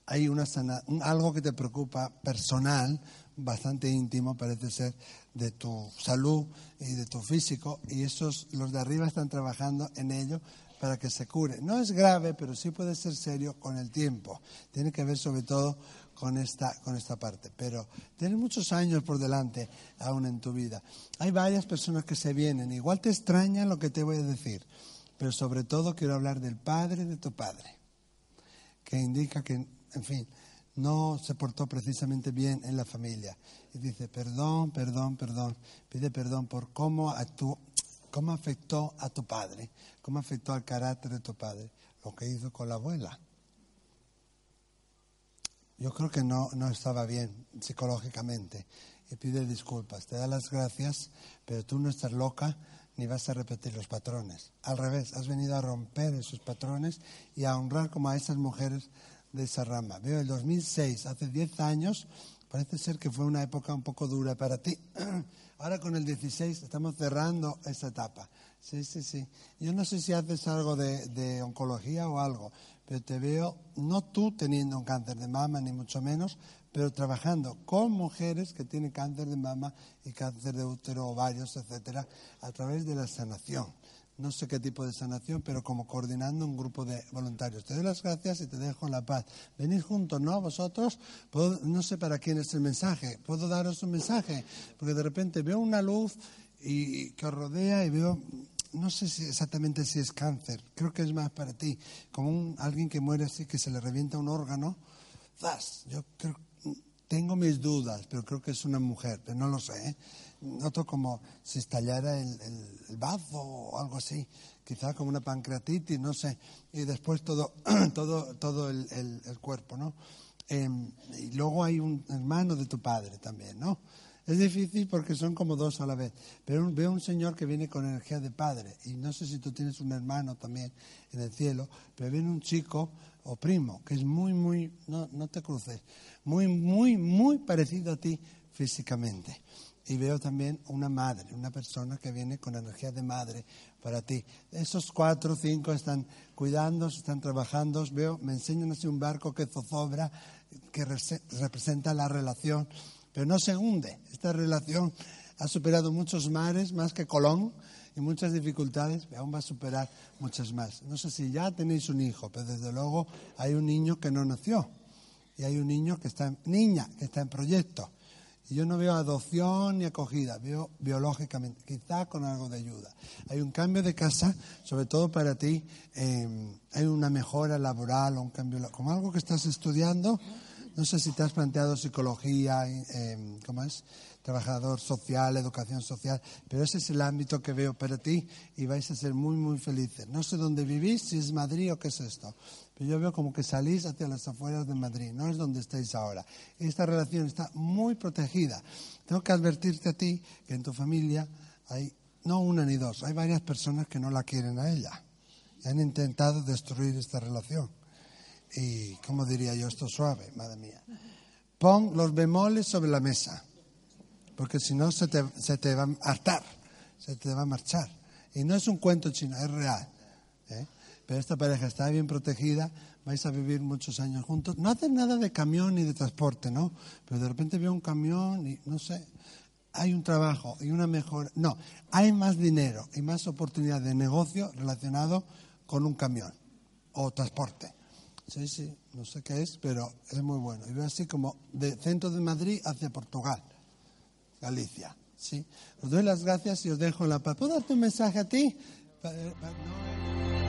hay una sana- algo que te preocupa personal, bastante íntimo, parece ser, de tu salud y de tu físico, y esos, los de arriba están trabajando en ello para que se cure. No es grave, pero sí puede ser serio con el tiempo. Tiene que ver sobre todo con esta, con esta parte. Pero tienes muchos años por delante aún en tu vida. Hay varias personas que se vienen. Igual te extraña lo que te voy a decir, pero sobre todo quiero hablar del padre de tu padre, que indica que, en fin, no se portó precisamente bien en la familia. Y dice, perdón, perdón, perdón. Pide perdón por cómo, actú- cómo afectó a tu padre, cómo afectó al carácter de tu padre, lo que hizo con la abuela. Yo creo que no, no estaba bien psicológicamente y pide disculpas. Te da las gracias, pero tú no estás loca ni vas a repetir los patrones. Al revés, has venido a romper esos patrones y a honrar como a esas mujeres de esa rama. Veo el 2006, hace 10 años, parece ser que fue una época un poco dura para ti. Ahora con el 16 estamos cerrando esa etapa. Sí, sí, sí. Yo no sé si haces algo de, de oncología o algo, pero te veo, no tú teniendo un cáncer de mama, ni mucho menos, pero trabajando con mujeres que tienen cáncer de mama y cáncer de útero, ovarios, etcétera, a través de la sanación. No sé qué tipo de sanación, pero como coordinando un grupo de voluntarios. Te doy las gracias y te dejo la paz. Venid juntos, ¿no? Vosotros, no sé para quién es el mensaje. ¿Puedo daros un mensaje? Porque de repente veo una luz y que os rodea y veo, no sé si exactamente si es cáncer, creo que es más para ti, como un, alguien que muere así, que se le revienta un órgano. ¡zas! Yo creo, tengo mis dudas, pero creo que es una mujer, pero no lo sé. ¿eh? Noto como si estallara el, bazo o algo así, quizá como una pancreatitis, no sé, y después todo, todo, todo el cuerpo, ¿no? Em, y luego hay un hermano de tu padre también, ¿no? Es difícil porque son como dos a la vez. Pero veo un señor que viene con energía de padre. Y no sé si tú tienes un hermano también en el cielo, pero viene un chico o primo que es muy, muy, no, no te cruces, muy, muy, muy parecido a ti físicamente. Y veo también una madre, una persona que viene con energía de madre para ti. Esos cuatro o cinco están cuidando, están trabajando. Veo, me enseñan así un barco que zozobra, que rese- representa la relación, pero no se hunde. Esta relación ha superado muchos mares, más que Colón, y muchas dificultades, aún va a superar muchas más. No sé si ya tenéis un hijo, pero desde luego hay un niño que no nació y hay un niño que está, en, niña, que está en proyecto. Y yo no veo adopción ni acogida, veo biológicamente, quizá con algo de ayuda. Hay un cambio de casa, sobre todo para ti, eh, hay una mejora laboral o un cambio, como algo que estás estudiando. No sé si te has planteado psicología, eh, ¿cómo es? Trabajador social, educación social, pero ese es el ámbito que veo para ti y vais a ser muy, muy felices. No sé dónde vivís, si es Madrid o qué es esto, pero yo veo como que salís hacia las afueras de Madrid, no es donde estáis ahora. Esta relación está muy protegida. Tengo que advertirte a ti que en tu familia hay no una ni dos, hay varias personas que no la quieren a ella y han intentado destruir esta relación y, ¿cómo diría yo esto suave, madre mía? Pon los bemoles sobre la mesa, porque si no se te, se te va a hartar, se te va a marchar. Y no es un cuento chino, es real. ¿eh? Pero esta pareja está bien protegida, vais a vivir muchos años juntos. No hacen nada de camión ni de transporte, ¿no? Pero de repente veo un camión y no sé, hay un trabajo y una mejor. No, hay más dinero y más oportunidad de negocio relacionado con un camión o transporte. Sí, sí, no sé qué es, pero es muy bueno. Y veo así como de centro de Madrid hacia Portugal, Galicia. ¿sí? Os doy las gracias y os dejo la paz. ¿Puedo darte un mensaje a ti? Pa- no, eh.